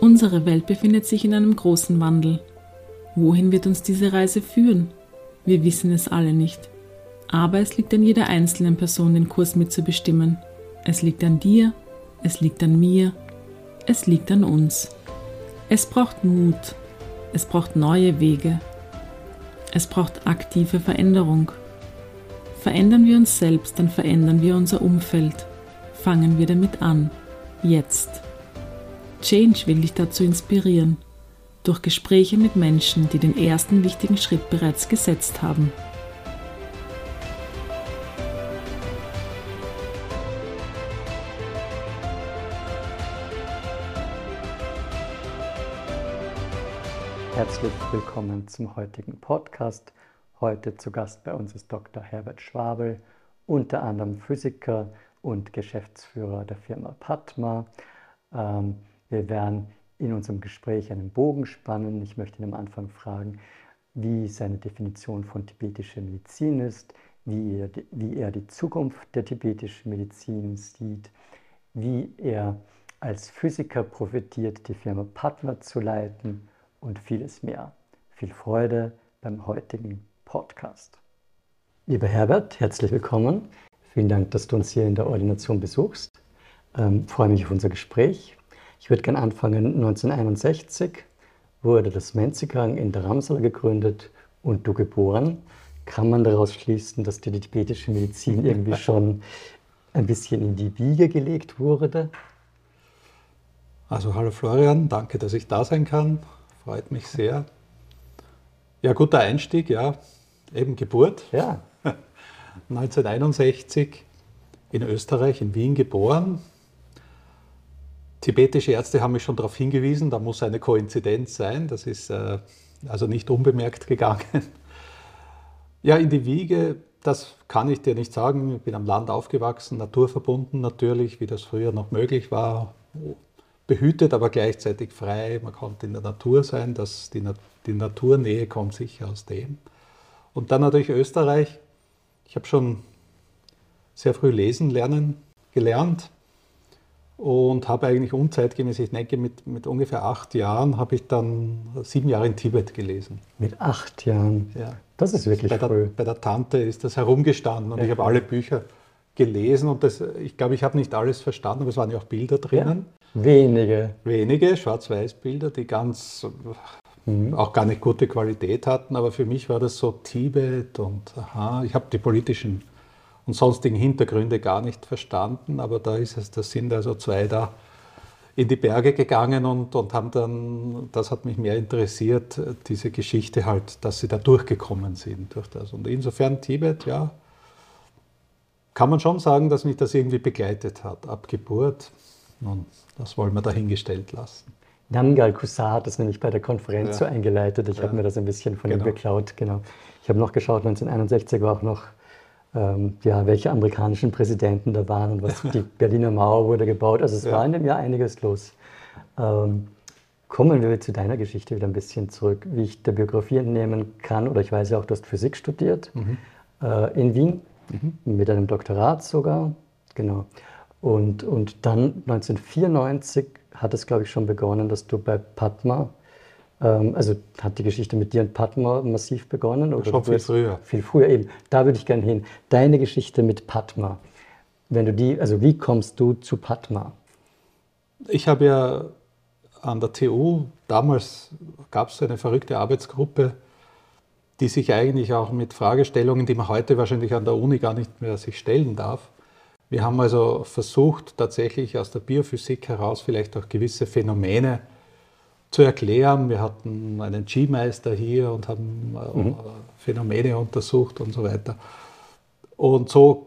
Unsere Welt befindet sich in einem großen Wandel. Wohin wird uns diese Reise führen? Wir wissen es alle nicht. Aber es liegt an jeder einzelnen Person, den Kurs mitzubestimmen. Es liegt an dir, es liegt an mir, es liegt an uns. Es braucht Mut, es braucht neue Wege, es braucht aktive Veränderung. Verändern wir uns selbst, dann verändern wir unser Umfeld. Fangen wir damit an. Jetzt. Change will dich dazu inspirieren. Durch Gespräche mit Menschen, die den ersten wichtigen Schritt bereits gesetzt haben. Herzlich willkommen zum heutigen Podcast. Heute zu Gast bei uns ist Dr. Herbert Schwabel, unter anderem Physiker und Geschäftsführer der Firma Patma. Ähm, wir werden in unserem Gespräch einen Bogen spannen. Ich möchte ihn am Anfang fragen, wie seine Definition von tibetischer Medizin ist, wie er, wie er die Zukunft der tibetischen Medizin sieht, wie er als Physiker profitiert, die Firma Patma zu leiten und vieles mehr. Viel Freude beim heutigen Podcast. Lieber Herbert, herzlich willkommen. Vielen Dank, dass du uns hier in der Ordination besuchst. Ähm, freue mich auf unser Gespräch. Ich würde gerne anfangen. 1961 wurde das Menzigang in Dharamsala gegründet und du geboren. Kann man daraus schließen, dass dir die tibetische Medizin irgendwie schon ein bisschen in die Wiege gelegt wurde? Also hallo Florian, danke, dass ich da sein kann. Freut mich sehr. Ja, guter Einstieg, ja. Eben Geburt. Ja. 1961 in Österreich, in Wien geboren. Tibetische Ärzte haben mich schon darauf hingewiesen, da muss eine Koinzidenz sein. Das ist äh, also nicht unbemerkt gegangen. Ja, in die Wiege, das kann ich dir nicht sagen. Ich bin am Land aufgewachsen, naturverbunden natürlich, wie das früher noch möglich war. Behütet, aber gleichzeitig frei. Man konnte in der Natur sein. Das, die, die Naturnähe kommt sicher aus dem. Und dann natürlich Österreich. Ich habe schon sehr früh lesen lernen gelernt und habe eigentlich unzeitgemäß, ich denke mit, mit ungefähr acht Jahren, habe ich dann sieben Jahre in Tibet gelesen. Mit acht Jahren? Ja. Das ist wirklich bei früh. Der, bei der Tante ist das herumgestanden und ja. ich habe alle Bücher gelesen und das, ich glaube, ich habe nicht alles verstanden, aber es waren ja auch Bilder drinnen. Ja. Wenige. Wenige Schwarz-Weiß-Bilder, die ganz mhm. auch gar nicht gute Qualität hatten, aber für mich war das so Tibet und aha, ich habe die politischen und sonstigen Hintergründe gar nicht verstanden, aber da ist es, da sind also zwei da in die Berge gegangen und, und haben dann, das hat mich mehr interessiert, diese Geschichte halt, dass sie da durchgekommen sind durch das. Und insofern Tibet, ja, kann man schon sagen, dass mich das irgendwie begleitet hat, ab Geburt. Nun, das wollen wir dahingestellt lassen. Namgal Kusar hat das nämlich bei der Konferenz ja. so eingeleitet. Ich ja. habe mir das ein bisschen von genau. ihm geklaut. Genau. Ich habe noch geschaut, 1961 war auch noch ähm, ja, welche amerikanischen Präsidenten da waren und was die Berliner Mauer wurde gebaut. Also es ja. war in dem Jahr einiges los. Ähm, kommen wir zu deiner Geschichte wieder ein bisschen zurück, wie ich der Biografie entnehmen kann. Oder ich weiß ja auch, du hast Physik studiert mhm. äh, in Wien, mhm. mit einem Doktorat sogar. Genau. Und, und dann 1994 hat es, glaube ich, schon begonnen, dass du bei Padma also hat die Geschichte mit dir und Padma massiv begonnen? Oder Schon viel früher. Viel früher eben. Da würde ich gerne hin. Deine Geschichte mit Padma. Wenn du die, also wie kommst du zu Padma? Ich habe ja an der TU, damals gab es eine verrückte Arbeitsgruppe, die sich eigentlich auch mit Fragestellungen, die man heute wahrscheinlich an der Uni gar nicht mehr sich stellen darf. Wir haben also versucht, tatsächlich aus der Biophysik heraus vielleicht auch gewisse Phänomene zu erklären. Wir hatten einen G-Meister hier und haben äh, mhm. Phänomene untersucht und so weiter. Und so,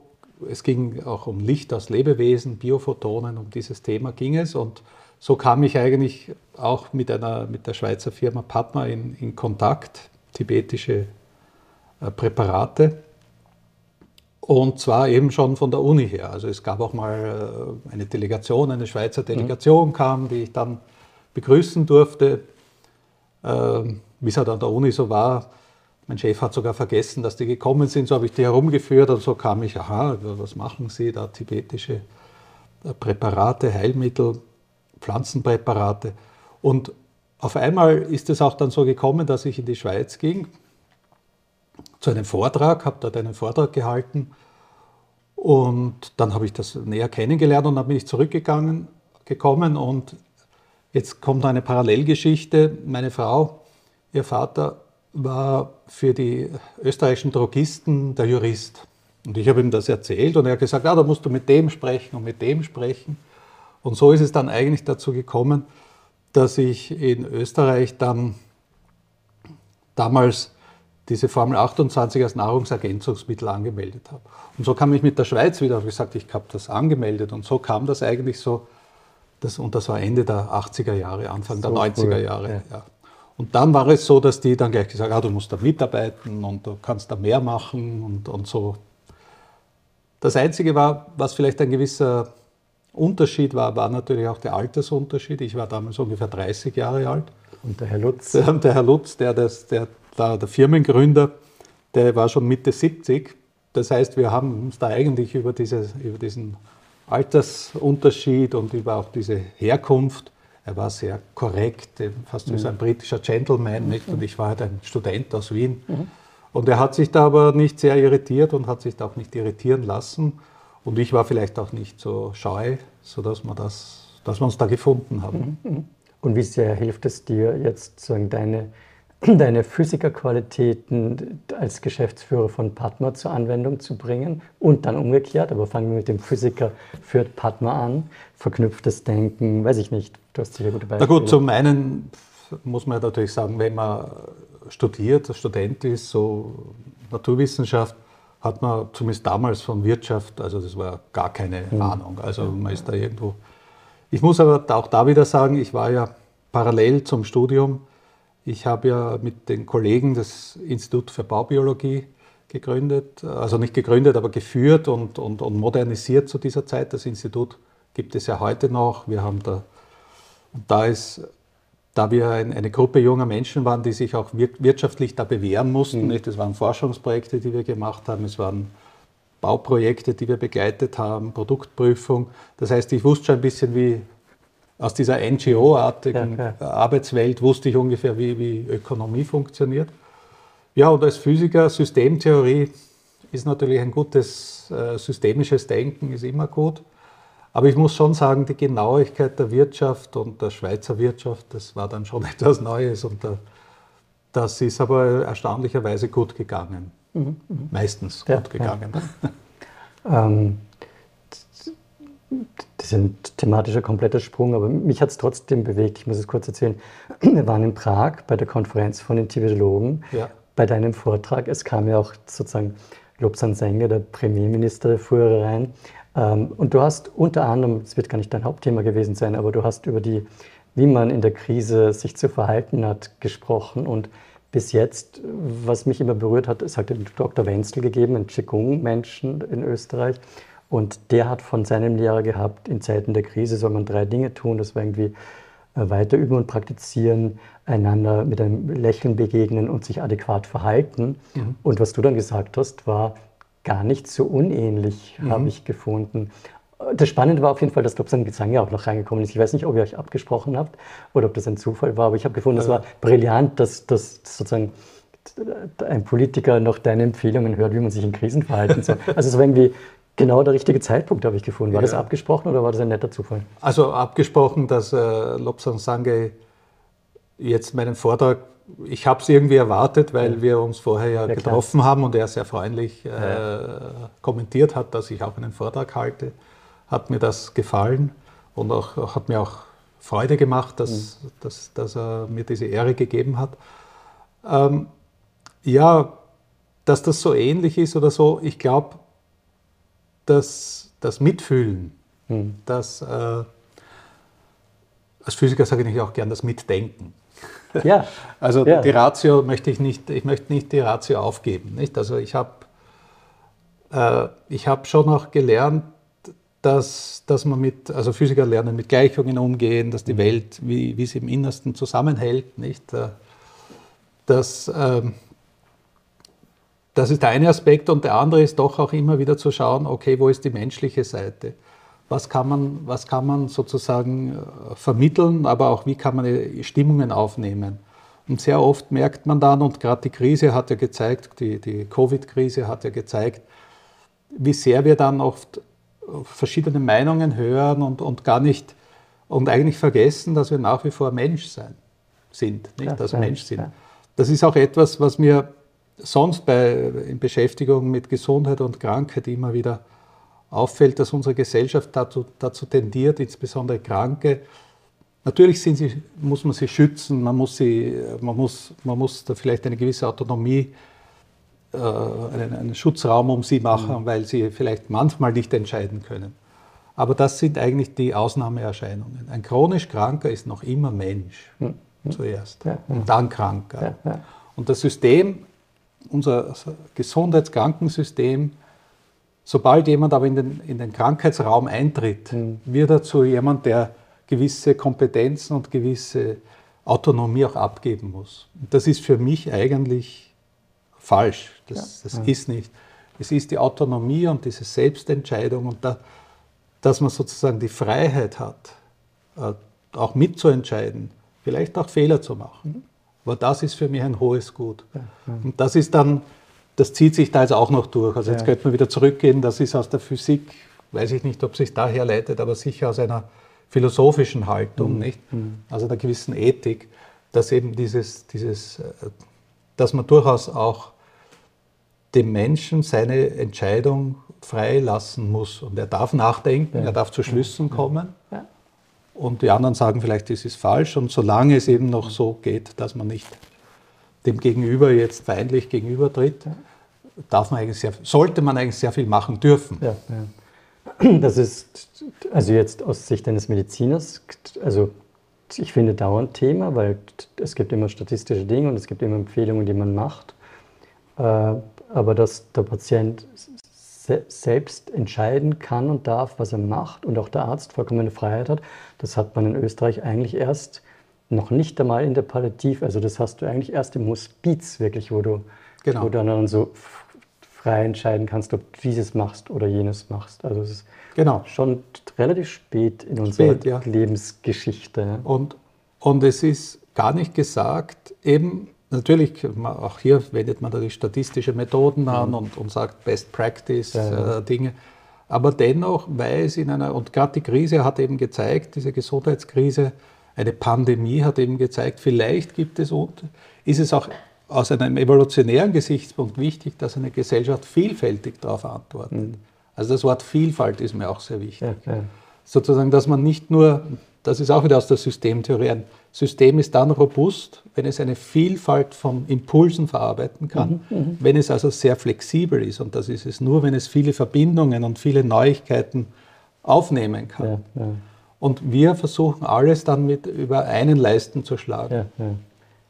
es ging auch um Licht aus Lebewesen, Biophotonen, um dieses Thema ging es. Und so kam ich eigentlich auch mit, einer, mit der Schweizer Firma Padma in, in Kontakt, tibetische äh, Präparate. Und zwar eben schon von der Uni her. Also es gab auch mal äh, eine Delegation, eine Schweizer mhm. Delegation mhm. kam, die ich dann begrüßen durfte, ähm, wie es halt an der Uni so war. Mein Chef hat sogar vergessen, dass die gekommen sind, so habe ich die herumgeführt und so kam ich, aha, was machen Sie da, tibetische äh, Präparate, Heilmittel, Pflanzenpräparate. Und auf einmal ist es auch dann so gekommen, dass ich in die Schweiz ging, zu einem Vortrag, habe dort einen Vortrag gehalten und dann habe ich das näher kennengelernt und dann bin ich zurückgegangen, gekommen und jetzt kommt eine Parallelgeschichte. Meine Frau, ihr Vater war für die österreichischen Drogisten der Jurist. Und ich habe ihm das erzählt und er hat gesagt, ah, da musst du mit dem sprechen und mit dem sprechen. Und so ist es dann eigentlich dazu gekommen, dass ich in Österreich dann damals diese Formel 28 als Nahrungsergänzungsmittel angemeldet habe. Und so kam ich mit der Schweiz wieder, habe gesagt, ich habe das angemeldet. Und so kam das eigentlich so, das, und das war Ende der 80er Jahre, Anfang so der 90er cool. Jahre. Ja. Ja. Und dann war es so, dass die dann gleich gesagt haben, ah, du musst da mitarbeiten und du kannst da mehr machen und, und so. Das Einzige war, was vielleicht ein gewisser Unterschied war, war natürlich auch der Altersunterschied. Ich war damals ungefähr 30 Jahre alt. Und der Herr Lutz? Der, der Herr Lutz, der, das, der war der Firmengründer, der war schon Mitte 70. Das heißt, wir haben uns da eigentlich über, diese, über diesen Altersunterschied und über auch diese Herkunft, er war sehr korrekt, fast wie so ein britischer Gentleman, nicht? und ich war halt ein Student aus Wien. Mhm. Und er hat sich da aber nicht sehr irritiert und hat sich da auch nicht irritieren lassen. Und ich war vielleicht auch nicht so scheu, sodass wir, das, dass wir uns da gefunden haben. Mhm, mhm. Und wie sehr hilft es dir jetzt, sozusagen deine, deine Physikerqualitäten als Geschäftsführer von Padma zur Anwendung zu bringen und dann umgekehrt? Aber fangen wir mit dem Physiker führt Padma an, verknüpftes Denken, weiß ich nicht. Du hast sicher gute Beispiele. Na gut, zum einen muss man natürlich sagen, wenn man studiert, Student ist, so Naturwissenschaft, hat man zumindest damals von Wirtschaft, also das war gar keine mhm. Ahnung. Also man ist da irgendwo. Ich muss aber auch da wieder sagen, ich war ja parallel zum Studium, ich habe ja mit den Kollegen das Institut für Baubiologie gegründet, also nicht gegründet, aber geführt und, und, und modernisiert zu dieser Zeit. Das Institut gibt es ja heute noch. Wir haben da, da ist da wir eine Gruppe junger Menschen waren, die sich auch wirtschaftlich da bewähren mussten. Mhm. Das waren Forschungsprojekte, die wir gemacht haben, es waren Bauprojekte, die wir begleitet haben, Produktprüfung. Das heißt, ich wusste schon ein bisschen, wie aus dieser NGO-artigen ja. Arbeitswelt wusste ich ungefähr, wie, wie Ökonomie funktioniert. Ja, und als Physiker, Systemtheorie ist natürlich ein gutes äh, systemisches Denken, ist immer gut. Aber ich muss schon sagen, die Genauigkeit der Wirtschaft und der Schweizer Wirtschaft, das war dann schon etwas Neues und das ist aber erstaunlicherweise gut gegangen. Mhm, mhm. Meistens ja, gut gegangen. Ja. ähm, das ist ein thematischer kompletter Sprung, aber mich hat es trotzdem bewegt. Ich muss es kurz erzählen. Wir waren in Prag bei der Konferenz von den Tibetologen. Ja. Bei deinem Vortrag, es kam ja auch sozusagen Lobsan Senge, der Premierminister der frühere rein. Ähm, und du hast unter anderem, es wird gar nicht dein Hauptthema gewesen sein, aber du hast über die, wie man in der Krise sich zu verhalten hat, gesprochen. Und bis jetzt, was mich immer berührt hat, es hat den Dr. Wenzel gegeben, einen Qigong-Menschen in Österreich. Und der hat von seinem Lehrer gehabt, in Zeiten der Krise soll man drei Dinge tun. Das war irgendwie äh, weiter üben und praktizieren, einander mit einem Lächeln begegnen und sich adäquat verhalten. Mhm. Und was du dann gesagt hast, war, gar nicht so unähnlich, mhm. habe ich gefunden. Das Spannende war auf jeden Fall, dass Dobson Gesang ja auch noch reingekommen ist. Ich weiß nicht, ob ihr euch abgesprochen habt oder ob das ein Zufall war, aber ich habe gefunden, es war brillant, dass, dass sozusagen ein Politiker noch deine Empfehlungen hört, wie man sich in Krisen verhalten soll. Also es war irgendwie genau der richtige Zeitpunkt, habe ich gefunden. War ja. das abgesprochen oder war das ein netter Zufall? Also abgesprochen, dass äh, Lobsang Sange jetzt meinen Vortrag ich habe es irgendwie erwartet, weil wir uns vorher ja, ja getroffen klar. haben und er sehr freundlich äh, kommentiert hat, dass ich auch einen Vortrag halte. Hat mir das gefallen und auch, hat mir auch Freude gemacht, dass, mhm. dass, dass er mir diese Ehre gegeben hat. Ähm, ja, dass das so ähnlich ist oder so, ich glaube, dass das Mitfühlen, mhm. das äh, als Physiker sage ich auch gern das Mitdenken. Ja. Also ja. die Ratio möchte ich nicht, ich möchte nicht die Ratio aufgeben. Nicht? Also ich habe äh, ich hab schon auch gelernt, dass, dass man mit, also Physiker lernen mit Gleichungen umgehen, dass die mhm. Welt, wie, wie sie im Innersten zusammenhält, nicht? Äh, das, äh, das ist der eine Aspekt und der andere ist doch auch immer wieder zu schauen, okay, wo ist die menschliche Seite? was kann man, was kann man sozusagen äh, vermitteln, aber auch wie kann man Stimmungen aufnehmen. Und sehr oft merkt man dann, und gerade die Krise hat ja gezeigt, die, die Covid-Krise hat ja gezeigt, wie sehr wir dann oft verschiedene Meinungen hören und, und gar nicht und eigentlich vergessen, dass wir nach wie vor Mensch sein, sind, nicht? Ja, also Mensch sind. Das ist auch etwas, was mir sonst bei, in Beschäftigung mit Gesundheit und Krankheit immer wieder auffällt, dass unsere Gesellschaft dazu, dazu tendiert, insbesondere Kranke, natürlich sie, muss man sie schützen, man muss, sie, man muss, man muss da vielleicht eine gewisse Autonomie, äh, einen, einen, Schutzraum um sie machen, mhm. weil sie vielleicht manchmal nicht entscheiden können. Aber das sind eigentlich die Ausnahmeerscheinungen. Ein chronisch Kranker ist noch immer Mensch mhm. zuerst ja, und dann Kranker. Ja, und das System, unser Gesundheitskrankensystem, sobald jemand aber in den, in den Krankheitsraum eintritt, mhm. wird er zu jemand, der gewisse Kompetenzen und gewisse Autonomie auch abgeben muss. Und das ist für mich eigentlich falsch. Das, das ist nicht. Es ist die Autonomie und diese Selbstentscheidung und da, dass man sozusagen die Freiheit hat, äh, auch mitzuentscheiden, vielleicht auch Fehler zu machen. Aber das ist für mich ein hohes Gut. Und das ist dann, das zieht sich da jetzt auch noch durch. Also jetzt ja. könnte man wieder zurückgehen, das ist aus der Physik, weiß ich nicht, ob es sich daher leitet, aber sicher aus einer philosophischen Haltung, mhm. nicht? Mhm. Also einer gewissen Ethik, dass eben dieses, dieses, äh, dass man durchaus auch dem Menschen seine Entscheidung freilassen muss. Und er darf nachdenken, ja. er darf zu Schlüssen ja. kommen. Ja. Und die anderen sagen vielleicht, das ist falsch. Und solange es eben noch so geht, dass man nicht dem Gegenüber jetzt feindlich gegenübertritt, darf man eigentlich sehr, sollte man eigentlich sehr viel machen dürfen. Das ist, also jetzt aus Sicht eines Mediziners, also ich finde dauernd Thema, weil es gibt immer statistische Dinge und es gibt immer Empfehlungen, die man macht. Äh, aber dass der Patient selbst entscheiden kann und darf, was er macht und auch der Arzt vollkommene Freiheit hat, das hat man in Österreich eigentlich erst noch nicht einmal in der Palliativ, also das hast du eigentlich erst im Hospiz wirklich, wo du, genau. wo du dann so frei entscheiden kannst, ob du dieses machst oder jenes machst. Also es ist genau. schon relativ spät in unserer spät, ja. Lebensgeschichte. Und, und es ist gar nicht gesagt, eben Natürlich, auch hier wendet man da die statistischen Methoden an mhm. und, und, sagt Best Practice ja. äh, Dinge. Aber dennoch, weil es in einer, und gerade die Krise hat eben gezeigt, diese Gesundheitskrise, eine Pandemie hat eben gezeigt, vielleicht gibt es, und ist es auch aus einem evolutionären Gesichtspunkt wichtig, dass eine Gesellschaft vielfältig darauf antwortet. Mhm. Also das Wort Vielfalt ist mir auch sehr wichtig. Ja, ja. Sozusagen, dass man nicht nur, das ist auch wieder aus der Systemtheorie, ein System ist dann robust, wenn es eine Vielfalt von Impulsen verarbeiten kann, mhm, mhm, wenn es also sehr flexibel ist. Und das ist es nur, wenn es viele Verbindungen und viele Neuigkeiten aufnehmen kann. Ja, ja. Und wir versuchen alles dann mit über einen Leisten zu schlagen. Ja,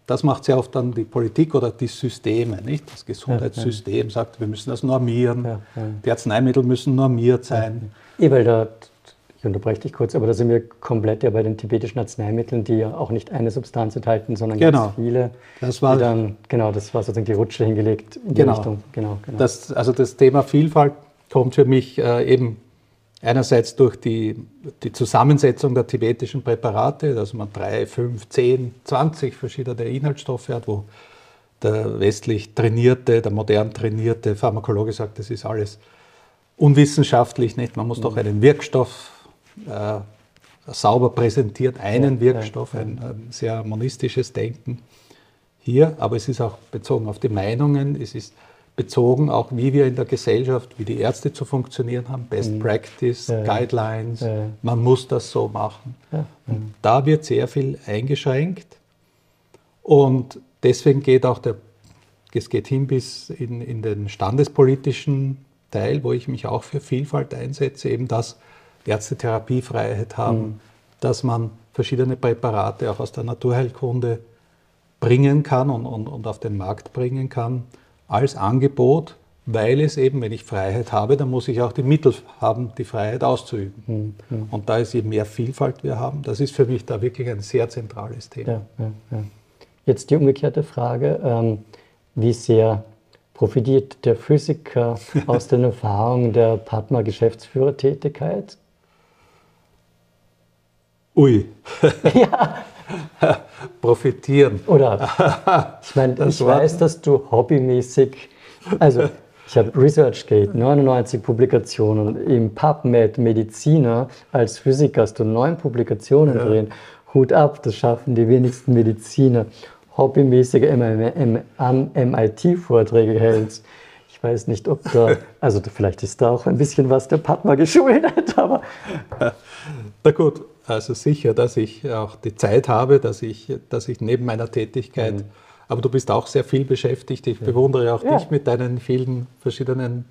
das macht sehr oft dann die Politik oder die Systeme, nicht? Das Gesundheitssystem sagt, wir müssen das normieren, die Arzneimittel müssen normiert sein. Ja, weil da ich unterbreche dich kurz, aber da sind wir komplett ja bei den tibetischen Arzneimitteln, die ja auch nicht eine Substanz enthalten, sondern genau. ganz viele. Das war dann, genau, das war sozusagen die Rutsche hingelegt in genau. die Richtung. Genau, genau. Das, also das Thema Vielfalt kommt für mich äh, eben einerseits durch die, die Zusammensetzung der tibetischen Präparate, dass man drei, fünf, zehn, zwanzig verschiedene Inhaltsstoffe hat, wo der westlich trainierte, der modern trainierte Pharmakologe sagt, das ist alles unwissenschaftlich, nicht? Man muss mhm. doch einen Wirkstoff sauber präsentiert, einen ja, Wirkstoff, ja, ja. Ein, ein, sehr monistisches Denken hier, aber es ist auch bezogen auf die Meinungen, es ist bezogen auch, wie wir in der Gesellschaft, wie die Ärzte zu funktionieren haben, Best mhm. Practice, Guidelines, man muss das so machen. Und da wird sehr viel eingeschränkt und deswegen geht auch der, es geht hin bis in, in den standespolitischen Teil, wo ich mich auch für Vielfalt einsetze, eben das, Ärzte Therapiefreiheit haben, mhm. dass man verschiedene Präparate auch aus der Naturheilkunde bringen kann und, und, und auf den Markt bringen kann, als Angebot, weil es eben, wenn ich Freiheit habe, dann muss ich auch die Mittel haben, die Freiheit auszuüben. Mhm. mhm. Und da ist je mehr Vielfalt wir haben, das ist für mich da wirklich ein sehr zentrales Thema. Ja, ja, ja. Jetzt die umgekehrte Frage, ähm, wie sehr profitiert der Physiker aus den Erfahrungen der Padma-Geschäftsführertätigkeit? Ui. ja. Profitieren. Oder, ich meine, ich weiß, dass du hobbymäßig, also ich habe ResearchGate, 99 Publikationen, im PubMed Mediziner als Physiker hast du neun Publikationen ja. drin. Hut ab, das schaffen die wenigsten Mediziner. Hobbymäßige MIT-Vorträge hältst. Ich weiß nicht, ob da, also vielleicht ist da auch ein bisschen was der Padma geschult hat, aber. Na gut, also sicher, dass ich auch die Zeit habe, dass ich, dass ich neben meiner Tätigkeit, mhm. aber du bist auch sehr viel beschäftigt. Ich ja. bewundere auch ja. dich mit deinen vielen verschiedenen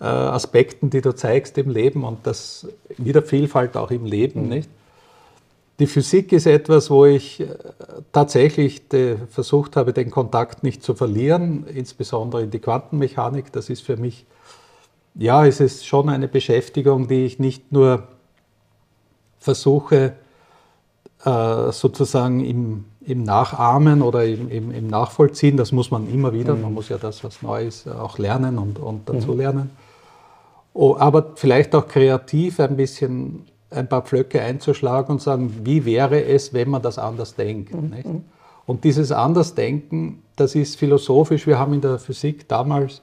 äh, Aspekten, die du zeigst im Leben und das wieder Vielfalt auch im Leben, mhm. nicht? Die Physik ist etwas, wo ich äh, tatsächlich versucht habe, den Kontakt nicht zu verlieren, insbesondere in die Quantenmechanik. Das ist für mich, ja, es ist schon eine Beschäftigung, die ich nicht nur versuche, äh, sozusagen im, im Nachahmen oder im, im, im, Nachvollziehen, das muss man immer wieder, mhm. man muss ja das, was neu ist, auch lernen und, und dazu mhm. lernen. Oh, aber vielleicht auch kreativ ein bisschen ein paar Pflöcke einzuschlagen und sagen, wie wäre es, wenn man das anders denkt. Mhm. Und dieses Andersdenken, das ist philosophisch. Wir haben in der Physik damals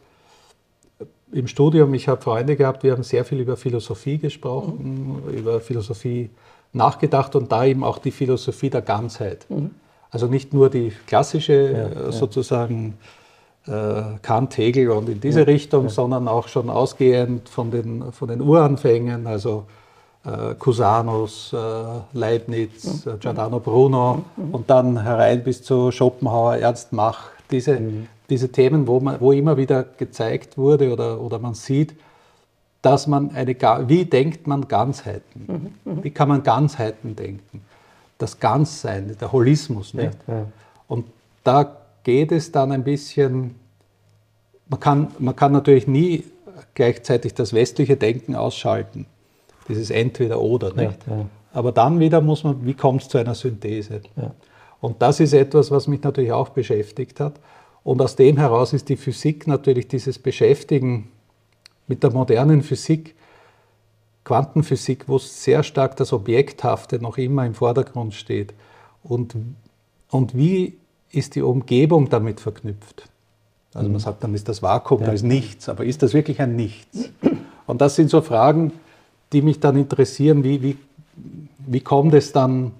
im Studium, ich habe Freunde gehabt, wir haben sehr viel über Philosophie gesprochen, mhm. über Philosophie nachgedacht und da eben auch die Philosophie der Ganzheit. Mhm. Also nicht nur die klassische ja, sozusagen äh, Kant, Hegel und in diese ja, Richtung, ja. sondern auch schon ausgehend von den, von den Uranfängen, also äh, Cusanus, äh, Leibniz, mhm. Giordano Bruno mhm. und dann herein bis zu Schopenhauer, Ernst Mach. Diese, mhm. diese Themen, wo, man, wo immer wieder gezeigt wurde oder, oder man sieht, dass man eine, wie denkt man Ganzheiten? Mhm. mhm. Wie kann man Ganzheiten denken? Das Ganzsein, der Holismus. Ja, ja. Und da geht es dann ein bisschen, man kann, man kann natürlich nie gleichzeitig das westliche Denken ausschalten dieses Entweder-Oder. Nicht? Ja. Aber dann wieder muss man, wie kommt es zu einer Synthese? Und das ist etwas, was mich natürlich auch beschäftigt hat. Und aus dem heraus ist die Physik natürlich dieses Beschäftigen mit der modernen Physik, Quantenphysik, wo sehr stark das Objekthafte noch immer im Vordergrund steht. Und, und wie ist die Umgebung damit verknüpft? Also man mhm. sagt, dann ist das Vakuum, ja. da ist nichts, aber ist das wirklich ein Nichts? Und das sind so Fragen, die mich dann interessieren, wie, wie, wie kommt es dann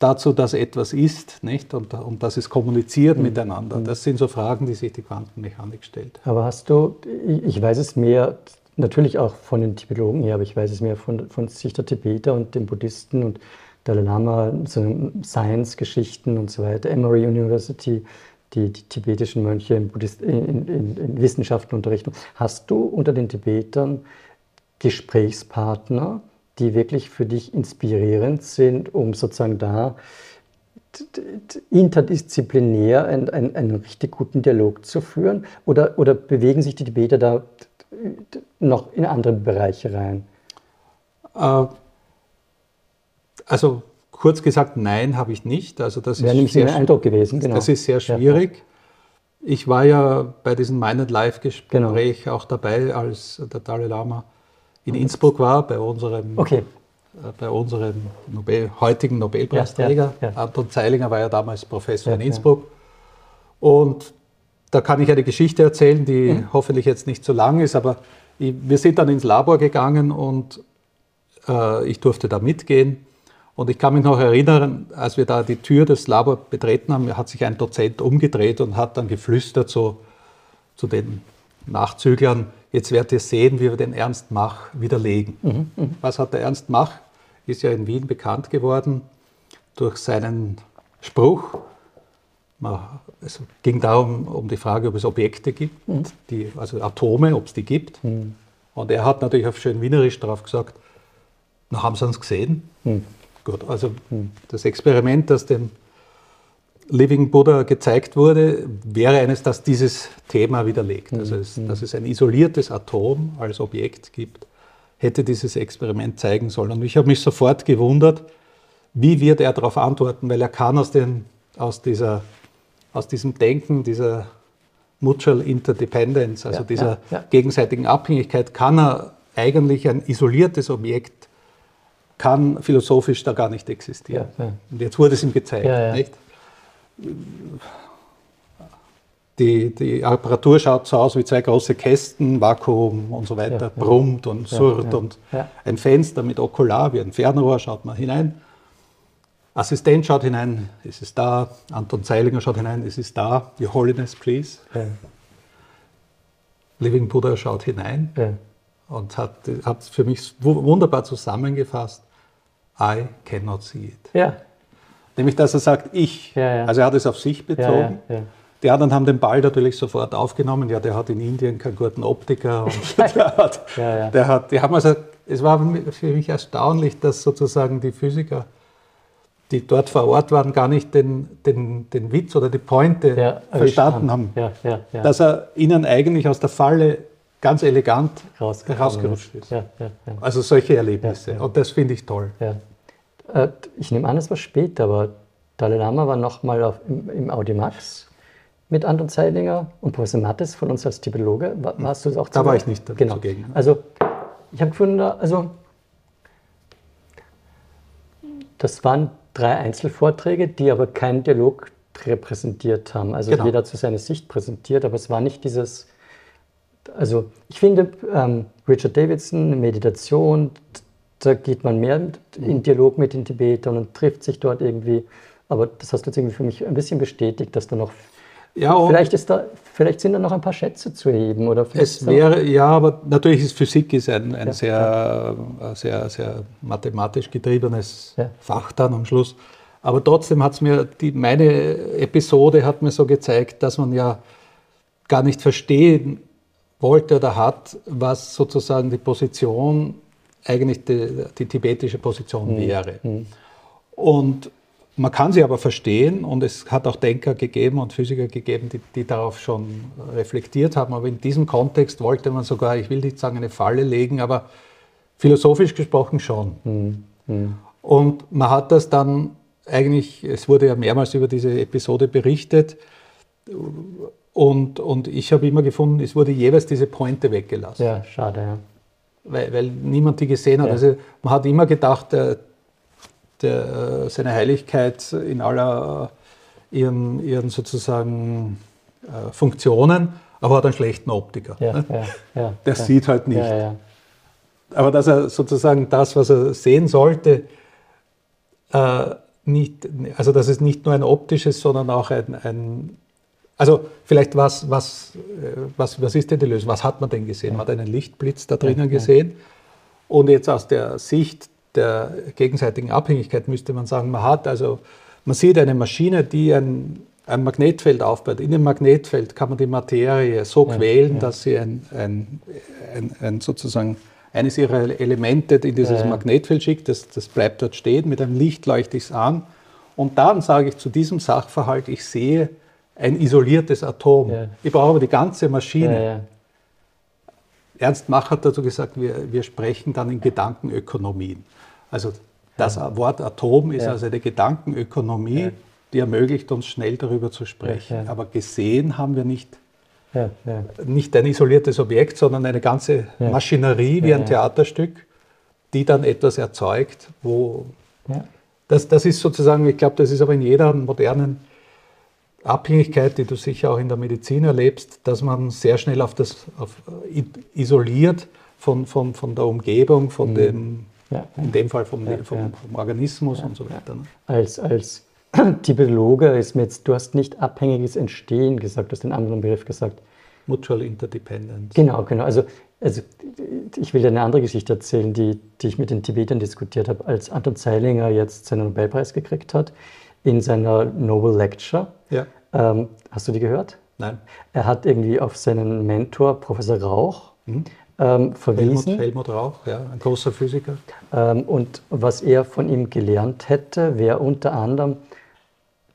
dazu, dass etwas ist nicht? Und, und dass es kommuniziert mhm. miteinander. Das sind so Fragen, die sich die Quantenmechanik stellt. Aber hast du, ich weiß es mehr, natürlich auch von den Tibetologen her, aber ich weiß es mehr von, von Sicht der Tibeter und den Buddhisten und Dalai Lama, so Science-Geschichten und so weiter, Emory University, die, die tibetischen Mönche in, Buddhist, in, in, in Wissenschaften unterrichten. Hast du unter den Tibetern Gesprächspartner, die wirklich für dich inspirierend sind, um sozusagen da interdisziplinär einen, einen, einen richtig guten Dialog zu führen? Oder, oder bewegen sich die Tibeter da noch in andere Bereiche rein? Äh, also kurz gesagt, nein, habe ich nicht. Also das Wäre nämlich sehr Eindruck gewesen. Genau. Das ist sehr schwierig. Ich war ja bei diesem Mind Live-Gespräch genau. auch dabei, als der Dalai Lama in Innsbruck war, bei unserem, okay. äh, bei unserem Nobel, heutigen Nobelpreisträger. Ja, ja. Anton Zeilinger war ja damals Professor in Innsbruck. Und da kann ich eine Geschichte erzählen, die mhm. hoffentlich jetzt nicht so lang ist, aber ich, wir sind dann ins Labor gegangen und äh, ich durfte da mitgehen. Und ich kann mich noch erinnern, als wir da die Tür des Labors betreten haben, hat sich ein Dozent umgedreht und hat dann geflüstert so, zu den Nachzüglern, Jetzt werdet ihr sehen, wie wir den Ernst Mach widerlegen. Mhm, mh. Was hat der Ernst Mach? Ist ja in Wien bekannt geworden durch seinen Spruch. Es ging darum, um die Frage, ob es Objekte gibt, mhm. die, also Atome, ob es die gibt. Mhm. Und er hat natürlich auf schön Wienerisch darauf gesagt, na, haben Sie uns gesehen? Mhm. Gut, also mhm. das Experiment, das dem Living Buddha gezeigt wurde, wäre eines, das dieses Thema widerlegt. Also, es, mhm. dass es ein isoliertes Atom als Objekt gibt, hätte dieses Experiment zeigen sollen. Und ich habe mich sofort gewundert, wie wird er darauf antworten, weil er kann aus, den, aus, dieser, aus diesem Denken, dieser Mutual Interdependence, also ja, dieser ja, ja. gegenseitigen Abhängigkeit, kann er eigentlich ein isoliertes Objekt kann philosophisch da gar nicht existieren. Und jetzt wurde es ihm gezeigt. Nicht? Die, die, Apparatur schaut so aus wie zwei große Kästen, Vakuum und so weiter, brummt und surrt und ein Fenster mit Okular wie ein Fernrohr schaut man hinein. Assistent schaut hinein, es ist da. Anton Zeilinger schaut hinein, es ist da. Your Holiness, please. Living Buddha schaut hinein und hat es für mich wunderbar zusammengefasst. I cannot see it. Ja. Nämlich, dass er sagt, ich. Ja, ja. Also er hat es auf sich bezogen. Ja, die anderen haben den Ball natürlich sofort aufgenommen. Ja, der hat in Indien keinen guten Optiker. Der hat, Der hat, die haben also, es war für mich erstaunlich, dass sozusagen die Physiker, die dort vor Ort waren, gar nicht den, den, den Witz oder die Pointe verstanden haben. haben. Dass er ihnen eigentlich aus der Falle ganz elegant rausgerutscht ist. Also solche Erlebnisse. Und das finde ich toll. Äh, ich nehme an, es war später, aber Dalai Lama war nochmal im, im Audimax mit Anton Zeilinger und Professor Mattes von uns als Typologe. War, warst du auch Da war ich nicht genau. zugegen. Also ich habe gefunden, also das waren drei Einzelvorträge, die aber keinen Dialog repräsentiert haben. Also genau. jeder hat so seine Sicht präsentiert, aber es war nicht dieses also ich finde, ähm, Richard Davidson, Meditation, da geht man mehr in mhm. Dialog mit den Tibetern und trifft sich dort irgendwie. Aber das hast du jetzt irgendwie für mich ein bisschen bestätigt, dass da noch ja, vielleicht, ist da, vielleicht sind da noch ein paar Schätze zu heben. Oder es wäre, ja, aber natürlich ist Physik ist ein, ein ja, sehr, ja. sehr, sehr mathematisch getriebenes ja. Fach dann am Schluss. Aber trotzdem hat es mir, die, meine Episode hat mir so gezeigt, dass man ja gar nicht verstehen wollte oder hat, was sozusagen die Position, eigentlich die, die tibetische Position mhm. wäre. Mhm. Und man kann sie aber verstehen und es hat auch Denker gegeben und Physiker gegeben, die, die, darauf schon reflektiert haben. Aber in diesem Kontext wollte man sogar, ich will nicht sagen eine Falle legen, aber philosophisch gesprochen schon. Mhm. mhm. Und man hat das dann eigentlich, es wurde ja mehrmals über diese Episode berichtet, und, und ich habe immer gefunden, es wurde jeweils diese Pointe weggelassen. Ja, schade, ja. Weil, weil niemand die gesehen hat. Ja. Also man hat immer gedacht, der, der, seine Heiligkeit in aller ihren, ihren sozusagen äh, Funktionen, aber hat einen schlechten Optiker. Ja, ne? ja, der sieht halt nicht. Aber dass er sozusagen das, was er sehen sollte, äh, nicht, also dass es nicht nur ein optisches, sondern auch ein, ein also vielleicht was, was, äh, was, was ist denn die Lösung? Was hat man denn gesehen? Man hat einen Lichtblitz da drinnen gesehen. Und jetzt aus der Sicht der gegenseitigen Abhängigkeit müsste man sagen, man hat also, man sieht eine Maschine, die ein, ein Magnetfeld aufbaut. In dem Magnetfeld kann man die Materie so ja, quälen, ja. dass sie ein, ein, ein, ein, sozusagen eines ihrer Elemente in dieses ja, Magnetfeld schickt. Das, das bleibt dort stehen. Mit einem Licht leuchte ich es an. Und dann sage ich zu diesem Sachverhalt, ich sehe ein isoliertes Atom. Ja. Ich brauche aber die ganze Maschine. Ja, ja. Ernst Mach hat dazu gesagt, wir, wir sprechen dann in Gedankenökonomien. Also das Wort Atom ist also eine Gedankenökonomie, die ermöglicht uns schnell darüber zu sprechen. Aber gesehen haben wir nicht, nicht ein isoliertes Objekt, sondern eine ganze Maschinerie wie ein Theaterstück, die dann etwas erzeugt, wo das, das ist sozusagen, ich glaube, das ist aber in jeder modernen Abhängigkeit, die du sicher auch in der Medizin erlebst, dass man sehr schnell auf das auf, isoliert von, von, von der Umgebung, von mhm. dem, ja. in dem Fall vom, ja, vom, ja. vom Organismus und so weiter. Ne? Als, als Typologe ist mir jetzt, du hast nicht abhängiges Entstehen gesagt, du hast den anderen Begriff gesagt. Mutual Interdependence. Genau, genau. Also, also ich will dir eine andere Geschichte erzählen, die, die ich mit den Tibetern diskutiert habe. Als Anton Zeilinger jetzt seinen Nobelpreis gekriegt hat, in seiner Noble Lecture. Ja. Ähm, hast du die gehört? Nein. Er hat irgendwie auf seinen Mentor, Professor Rauch, mhm. ähm, verwiesen. Helmut, Helmut, Rauch, ja, ein großer Physiker. Ähm, und was er von ihm gelernt hätte, wäre unter anderem,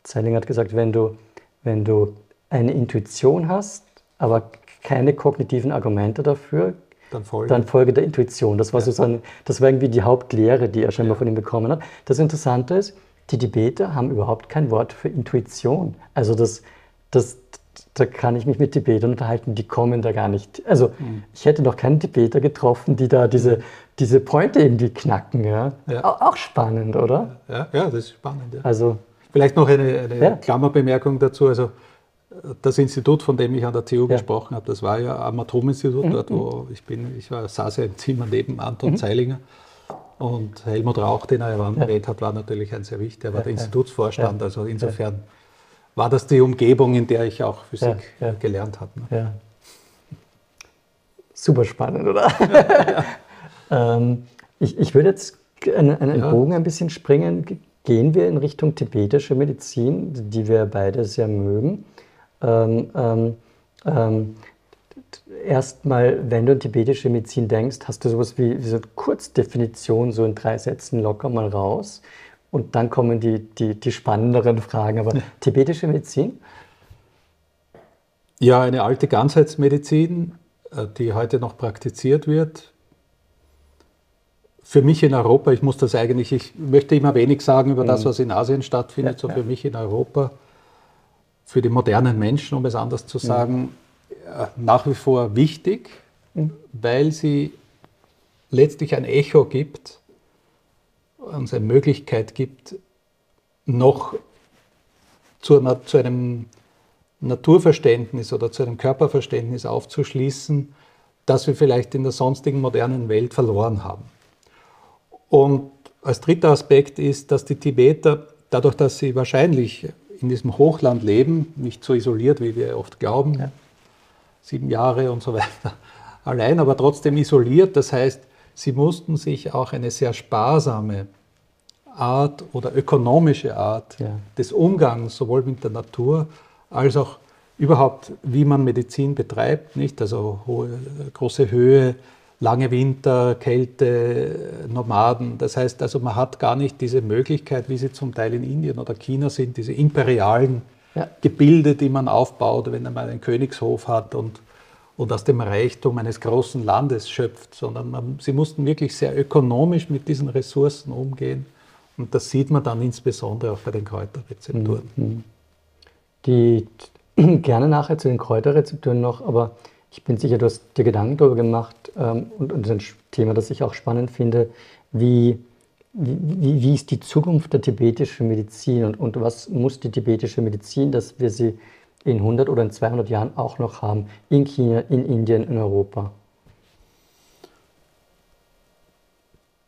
Zeiling hat gesagt, wenn du, wenn du eine Intuition hast, aber keine kognitiven Argumente dafür, dann folge, dann folge der Intuition. Das war, ja. sozusagen, das war irgendwie die Hauptlehre, die er scheinbar ja. von ihm bekommen hat. Das Interessante ist, die Tibeter haben überhaupt kein Wort für Intuition. Also das, das, da kann ich mich mit Tibetern unterhalten, die kommen da gar nicht. Also mhm. ich hätte noch keinen Tibeter getroffen, die da diese, diese Pointe irgendwie knacken. Ja? ja. Auch spannend, oder? Ja, ja, das ist spannend. Ja. Also, Vielleicht noch eine, eine. Klammerbemerkung dazu. Also das Institut, von dem ich an der TU gesprochen habe, das war ja am Atominstitut, mhm. dort wo ich bin. Ich war, saß ja im Zimmer neben Anton mhm. Zeilinger. Und Helmut Rauch, den er erwähnt hat, war natürlich ein sehr wichtiger. Er war der Institutsvorstand. Also insofern war das die Umgebung, in der ich auch Physik gelernt habe. Ne? Ja. Super spannend, oder? ähm, ich, ich würde jetzt einen, einen Bogen ein bisschen springen. Gehen wir in Richtung tibetische Medizin, die wir beide sehr mögen. Ähm, ähm, ähm Erstmal, wenn du an tibetische Medizin denkst, hast du sowas wie, wie so eine Kurzdefinition, so in drei Sätzen locker mal raus. Und dann kommen die, die, die spannenderen Fragen. Aber tibetische Medizin? Ja, eine alte Ganzheitsmedizin, äh, die heute noch praktiziert wird. Für mich in Europa, ich muss das eigentlich, ich möchte immer wenig sagen über das, mhm. was in Asien stattfindet, ja, so für ja. mich in Europa, für die modernen Menschen, um es anders zu mhm. sagen. Nach wie vor wichtig, mhm. weil sie letztlich ein Echo gibt uns eine Möglichkeit gibt, noch zu, einer, zu einem Naturverständnis oder zu einem Körperverständnis aufzuschließen, das wir vielleicht in der sonstigen modernen Welt verloren haben. Und als dritter Aspekt ist, dass die Tibeter, dadurch, dass sie wahrscheinlich in diesem Hochland leben, nicht so isoliert, wie wir oft glauben, ja. Sieben Jahre und so weiter, allein, aber trotzdem isoliert, das heißt, sie mussten sich auch eine sehr sparsame Art oder ökonomische Art ja. des Umgangs sowohl mit der Natur als auch überhaupt, wie man Medizin betreibt, nicht? Also hohe, große Höhe, lange Winter, Kälte, Nomaden. Das heißt also, man hat gar nicht diese Möglichkeit, wie sie zum Teil in Indien oder China sind, diese imperialen ja. Gebilde, die man aufbaut, wenn man einen Königshof hat und, und aus dem Reichtum eines großen Landes schöpft, sondern man, sie mussten wirklich sehr ökonomisch mit diesen Ressourcen umgehen und das sieht man dann insbesondere auch bei den Kräuterrezepturen. Mhm. Die, gerne nachher zu den Kräuterrezepturen noch, aber ich bin sicher, du hast dir Gedanken darüber gemacht ähm, und, und ein Thema, das ich auch spannend finde, wie, wie, wie ist die Zukunft der tibetischen Medizin und, und was muss die tibetische Medizin, dass wir sie in 100 oder in 200 Jahren auch noch haben, in China, in Indien, in Europa?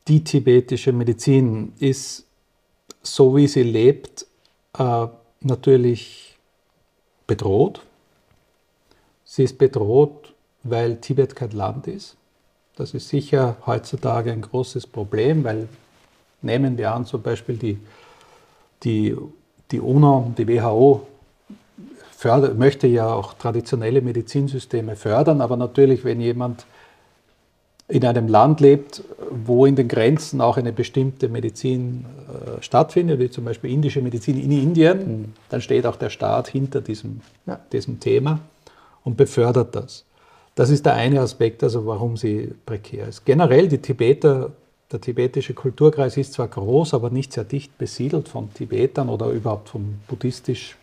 die tibetische Medizin ist, so wie sie lebt, äh, natürlich bedroht. Sie ist bedroht, weil Tibet kein Land ist. Das ist sicher heutzutage ein großes Problem, weil nehmen wir an, zum Beispiel die, die, die UNO, die WHO förder, möchte ja auch traditionelle Medizinsysteme fördern, aber natürlich, wenn jemand in einem Land lebt, wo in den Grenzen auch eine bestimmte Medizin äh, stattfindet, wie zum Beispiel indische Medizin in Indien, mhm. dann steht auch der Staat hinter diesem, ja. diesem Thema und befördert das. Das ist der eine Aspekt, also warum sie prekär ist. Generell die Tibeter, der tibetische Kulturkreis ist zwar groß, aber nicht sehr dicht besiedelt von Tibetern oder überhaupt vom buddhistisch.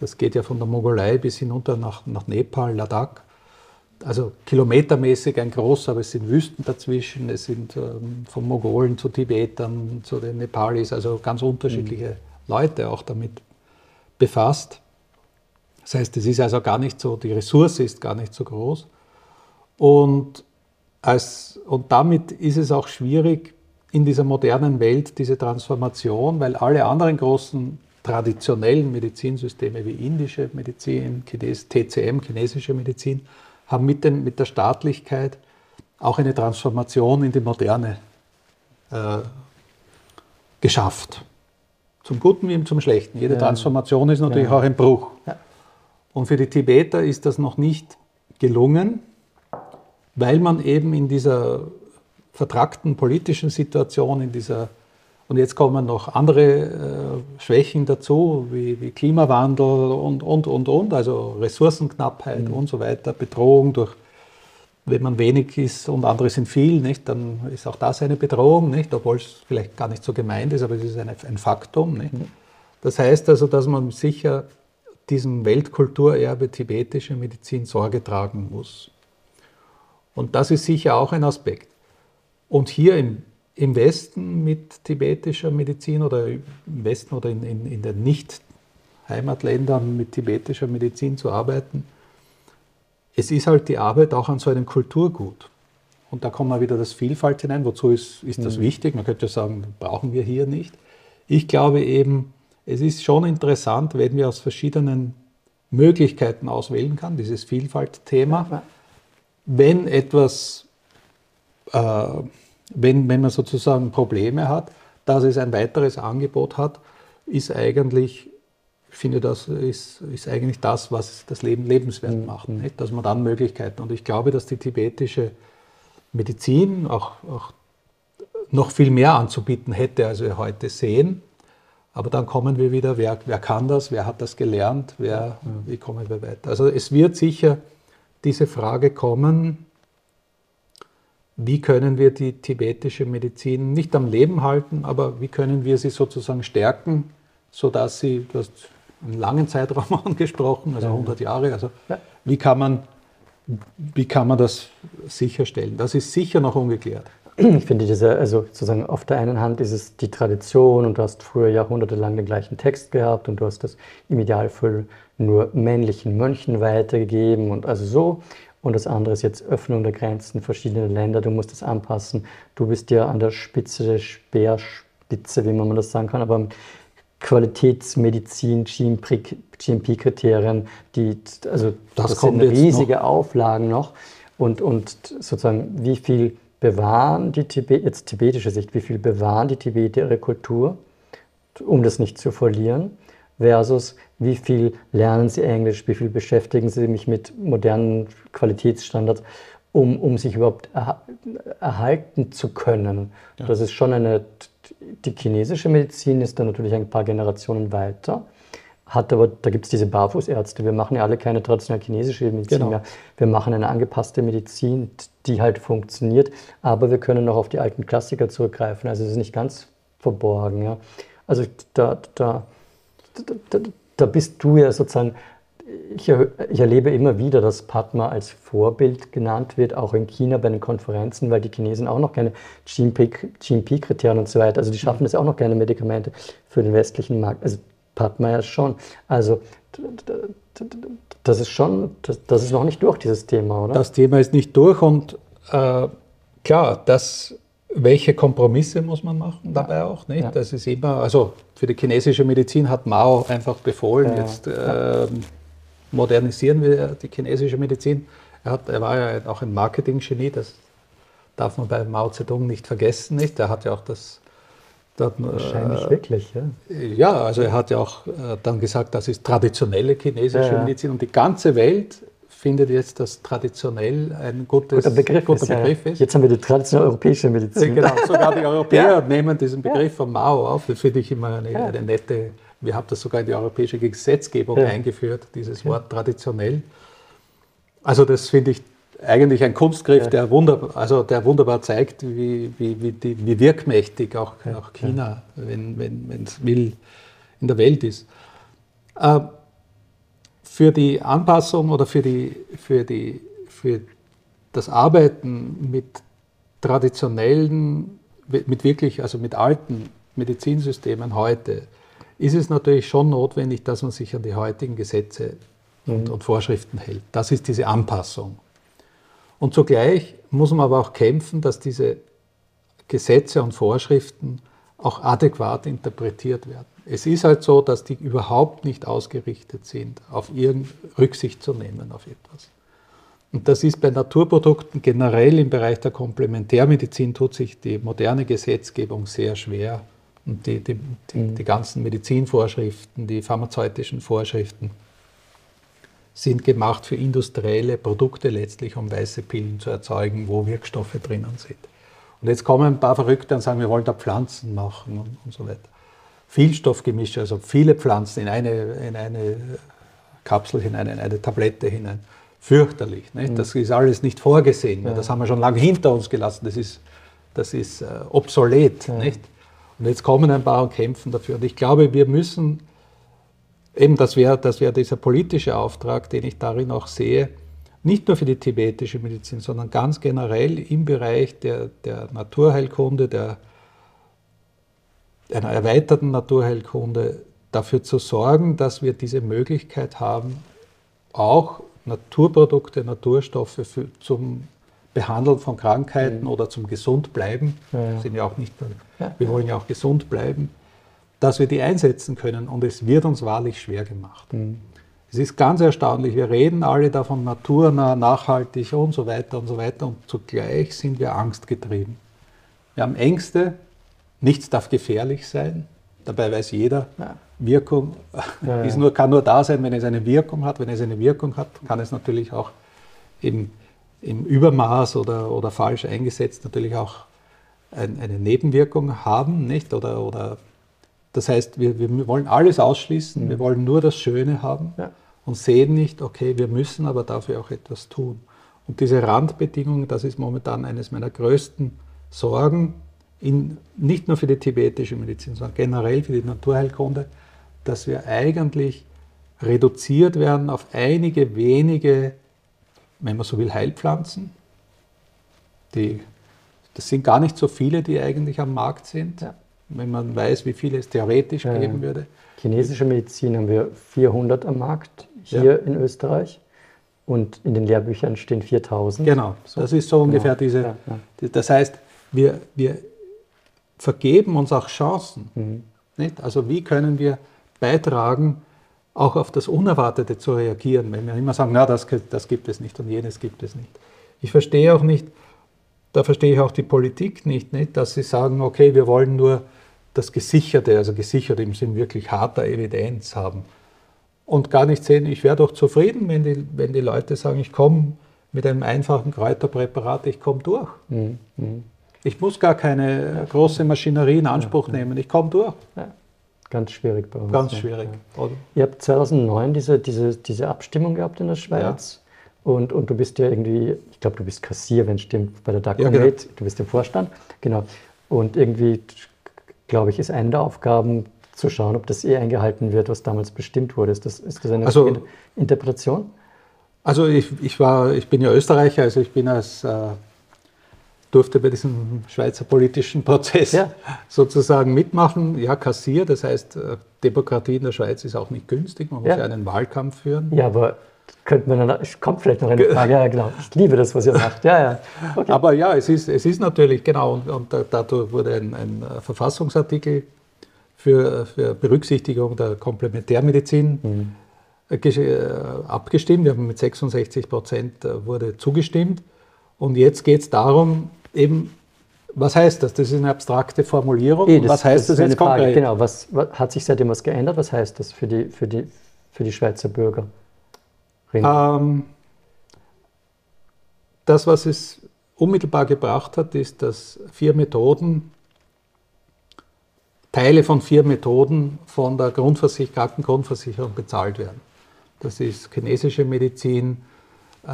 Das geht ja von der Mongolei bis hinunter nach, nach Nepal, Ladakh also kilometermäßig ein großer, aber es sind Wüsten dazwischen, es sind ähm, von Mongolen zu Tibetern, zu den Nepalis, also ganz unterschiedliche mhm. Leute auch damit befasst. Das heißt, es ist also gar nicht so, die Ressource ist gar nicht so groß. Und, als, und damit ist es auch schwierig in dieser modernen Welt, diese Transformation, weil alle anderen großen traditionellen Medizinsysteme wie indische Medizin, TCM, chinesische Medizin, haben mit, den, mit der Staatlichkeit auch eine Transformation in die Moderne äh, geschafft. Zum Guten wie zum Schlechten. Jede ja. Transformation ist natürlich ja. auch ein Bruch. Ja. Und für die Tibeter ist das noch nicht gelungen, weil man eben in dieser vertrackten politischen Situation, in dieser und jetzt kommen noch andere äh, Schwächen dazu, wie, wie, Klimawandel und, und, und, und, also Ressourcenknappheit mhm. und so weiter, Bedrohung durch, wenn man wenig ist und andere sind viel, nicht, dann ist auch das eine Bedrohung, nicht, obwohl es vielleicht gar nicht so gemeint ist, aber es ist eine, ein Faktum. Nicht. Mhm. Das heißt also, dass man sicher diesem Weltkulturerbe tibetische Medizin Sorge tragen muss. Und das ist sicher auch ein Aspekt. Und hier im, im Westen mit tibetischer Medizin oder im Westen oder in, in, in den Nicht-Heimatländern mit tibetischer Medizin zu arbeiten, es ist halt die Arbeit auch an so einem Kulturgut. Und da kommt mal wieder das Vielfalt hinein. Wozu ist, ist das mhm. wichtig? Man könnte sagen, brauchen wir hier nicht. Ich glaube eben, es ist schon interessant, wenn wir aus verschiedenen Möglichkeiten auswählen kann, dieses Vielfalt-Thema. Wenn etwas, äh, wenn, wenn man sozusagen Probleme hat, dass es ein weiteres Angebot hat, ist eigentlich, ich finde, das ist, ist eigentlich das, was das Leben lebenswert mhm. macht. Nicht? Dass man dann Möglichkeiten, und ich glaube, dass die tibetische Medizin auch, auch noch viel mehr anzubieten hätte, als wir heute sehen. Aber dann kommen wir wieder, wer, wer kann das, wer hat das gelernt, wer, wie kommen wir weiter. Also es wird sicher diese Frage kommen, wie können wir die tibetische Medizin nicht am Leben halten, aber wie können wir sie sozusagen stärken, sodass sie, du hast einen langen Zeitraum angesprochen, also 100 Jahre, also wie kann man wie kann man das sicherstellen? Das ist sicher noch ungeklärt. Ich finde diese, also sozusagen auf der einen Hand ist es die Tradition und du hast früher jahrhundertelang den gleichen Text gehabt und du hast das im Idealfall nur männlichen Mönchen weitergegeben und also so. Und das andere ist jetzt Öffnung der Grenzen, verschiedene Länder, du musst es anpassen. Du bist ja an der Spitze der Speerspitze, wie man das sagen kann, aber Qualitätsmedizin, GMP-Kriterien, die, also das, das sind riesige noch. Auflagen noch. Und, und sozusagen, wie viel bewahren die Tibet, jetzt tibetische Sicht, wie viel bewahren die Tibeter ihre Kultur, um das nicht zu verlieren, versus wie viel lernen sie Englisch, wie viel beschäftigen sie sich mit modernen Qualitätsstandards, um, um sich überhaupt erhalten zu können. Ja. Das ist schon eine die chinesische Medizin ist dann natürlich ein paar Generationen weiter, hat aber, da gibt es diese Barfußärzte, wir machen ja alle keine traditionell chinesische Medizin genau. mehr, wir machen eine angepasste Medizin, die halt funktioniert, aber wir können noch auf die alten Klassiker zurückgreifen, also es ist nicht ganz verborgen. Ja. Also da, da, da, da bist du ja sozusagen ich, ich, erlebe immer wieder, dass Padma als Vorbild genannt wird, auch in China bei den Konferenzen, weil die Chinesen auch noch keine GMP-Kriterien und so weiter, also die schaffen es auch noch keine Medikamente für den westlichen Markt. Also Padma ja schon. Also das ist schon, das, ist noch nicht durch, dieses Thema, oder? Das Thema ist nicht durch und äh, klar, das welche Kompromisse muss man machen dabei auch? Nicht? Ja. Das ist immer, also für die chinesische Medizin hat Mao einfach befohlen, ja. jetzt äh, modernisieren wir die chinesische Medizin. Er, hat, er war ja auch ein Marketing-Genie, das darf man bei Mao Zedong nicht vergessen. Nicht? Er hat ja auch das. Dort, Wahrscheinlich äh, wirklich, ja. Ja, also er hat ja auch äh, dann gesagt, das ist traditionelle chinesische ja, Medizin und die ganze Welt findet jetzt, dass traditionell ein gutes, guter Begriff, guter ist, Begriff ja. ist. Jetzt haben wir die traditionelle europäische Medizin. Genau, sogar die Europäer nehmen diesen Begriff von Mao auf. Das finde ich immer eine, eine nette wir haben das sogar in die europäische Gesetzgebung eingeführt, dieses Wort traditionell. Also das finde ich eigentlich ein Kunstgriff, ja. der, wunderbar, also der wunderbar zeigt, wie, wie, wie, die, wie wirkmächtig auch, ja. auch China, wenn es will, in der Welt ist. Äh, für die Anpassung oder für, die, für, die, für das Arbeiten mit traditionellen, mit wirklich, also mit alten Medizinsystemen heute, ist es natürlich schon notwendig, dass man sich an die heutigen Gesetze und, mhm. und Vorschriften hält. Das ist diese Anpassung. Und zugleich muss man aber auch kämpfen, dass diese Gesetze und Vorschriften auch adäquat interpretiert werden. Es ist halt so, dass die überhaupt nicht ausgerichtet sind, auf irgendeine Rücksicht zu nehmen auf etwas. Und das ist bei Naturprodukten generell im Bereich der Komplementärmedizin tut sich die moderne Gesetzgebung sehr schwer und die, die, die, mhm. die ganzen Medizinvorschriften, die pharmazeutischen Vorschriften sind gemacht für industrielle Produkte letztlich, um weiße Pillen zu erzeugen, wo Wirkstoffe drinnen sind. Und jetzt kommen ein paar Verrückte und sagen, wir wollen da Pflanzen machen und, und so weiter. Vielstoffgemische, also viele Pflanzen in eine, in eine Kapsel hinein, in eine Tablette hinein. Fürchterlich. Nicht? Mhm. Das ist alles nicht vorgesehen. Ja. Das haben wir schon lange hinter uns gelassen. Das ist, das ist äh, obsolet. Ja. Nicht? Und jetzt kommen ein paar und kämpfen dafür. Und ich glaube, wir müssen, eben, das wäre das wär dieser politische Auftrag, den ich darin auch sehe, nicht nur für die tibetische Medizin, sondern ganz generell im Bereich der, der Naturheilkunde, der, einer erweiterten Naturheilkunde, dafür zu sorgen, dass wir diese Möglichkeit haben, auch Naturprodukte, Naturstoffe für, zum Behandeln von Krankheiten mhm. oder zum Gesundbleiben, ja. sind ja auch nicht, ja. wir wollen ja auch gesund bleiben, dass wir die einsetzen können und es wird uns wahrlich schwer gemacht. Mhm. Es ist ganz erstaunlich, wir reden alle davon naturnah, nachhaltig und so weiter und so weiter und zugleich sind wir angstgetrieben. Wir haben Ängste, nichts darf gefährlich sein, dabei weiß jeder, ja. Wirkung ja, ist nur, kann nur da sein, wenn es eine Wirkung hat. Wenn es eine Wirkung hat, kann es natürlich auch im, im Übermaß oder, oder falsch eingesetzt natürlich auch ein, eine Nebenwirkung haben, nicht? Oder, oder das heißt, wir, wir wollen alles ausschließen, mhm. wir wollen nur das Schöne haben ja. und sehen nicht, okay, wir müssen aber dafür auch etwas tun. Und diese Randbedingungen, das ist momentan eines meiner größten Sorgen, in, nicht nur für die tibetische Medizin, sondern generell für die Naturheilkunde, dass wir eigentlich reduziert werden auf einige wenige, wenn man so will, Heilpflanzen. Die, das sind gar nicht so viele, die eigentlich am Markt sind. Ja wenn man weiß, wie viel es theoretisch ja, geben würde. Chinesische Medizin haben wir 400 am Markt hier ja. in Österreich und in den Lehrbüchern stehen 4000. Genau, so. das ist so ungefähr genau. diese. Ja, das heißt, wir, wir vergeben uns auch Chancen. Mhm. Nicht? Also, wie können wir beitragen, auch auf das Unerwartete zu reagieren, wenn wir immer sagen, na, das, das gibt es nicht und jenes gibt es nicht. Ich verstehe auch nicht, da verstehe ich auch die Politik nicht, nicht, dass sie sagen, okay, wir wollen nur das Gesicherte, also gesichert im Sinn wirklich harter Evidenz haben. Und gar nicht sehen, ich wäre doch zufrieden, wenn die, wenn die Leute sagen, ich komme mit einem einfachen Kräuterpräparat, ich komme durch. Mhm. Ich muss gar keine große Maschinerie in Anspruch ja, nehmen, ich komme durch. Ja. Ganz schwierig bei uns. Ganz schwierig. Ja. Ihr habt 2009 diese, diese, diese Abstimmung gehabt in der Schweiz. Und, und du bist ja irgendwie, ich glaube, du bist Kassier, wenn es stimmt, bei der Dacomet. Ja, genau. Du bist im Vorstand. Genau. Und irgendwie glaube ich, ist eine der Aufgaben zu schauen, ob das eh eingehalten wird, was damals bestimmt wurde. Ist das, ist das eine also, Interpretation? Also ich, ich, war, ich bin ja Österreicher, also ich bin als, äh, durfte bei diesem Schweizer politischen Prozess ja. sozusagen mitmachen. Ja, Kassier, das heißt, äh, Demokratie in der Schweiz ist auch nicht günstig, man muss ja, ja einen Wahlkampf führen. Ja, aber könnte man dann, kommt vielleicht noch eine Frage, ja genau, ich liebe das, was ihr macht, ja, ja. Okay. Aber ja, es ist, es ist natürlich, genau, und, und dadurch wurde ein, ein Verfassungsartikel für, für, Berücksichtigung der Komplementärmedizin mhm. Äh, abgestimmt. Wir haben mit 66 Prozent äh, wurde zugestimmt. Und jetzt geht es darum, eben, was heißt das? Das ist eine abstrakte Formulierung. E, das, was heißt das, das jetzt konkret? Genau, was, was, hat sich seitdem was geändert? Was heißt das für die, für die, für die Schweizer Bürger? Ähm, das, was es unmittelbar gebracht hat, ist, dass vier Methoden, Teile von vier Methoden von der Grundversich Krankengrundversicherung bezahlt werden. Das ist chinesische Medizin, äh,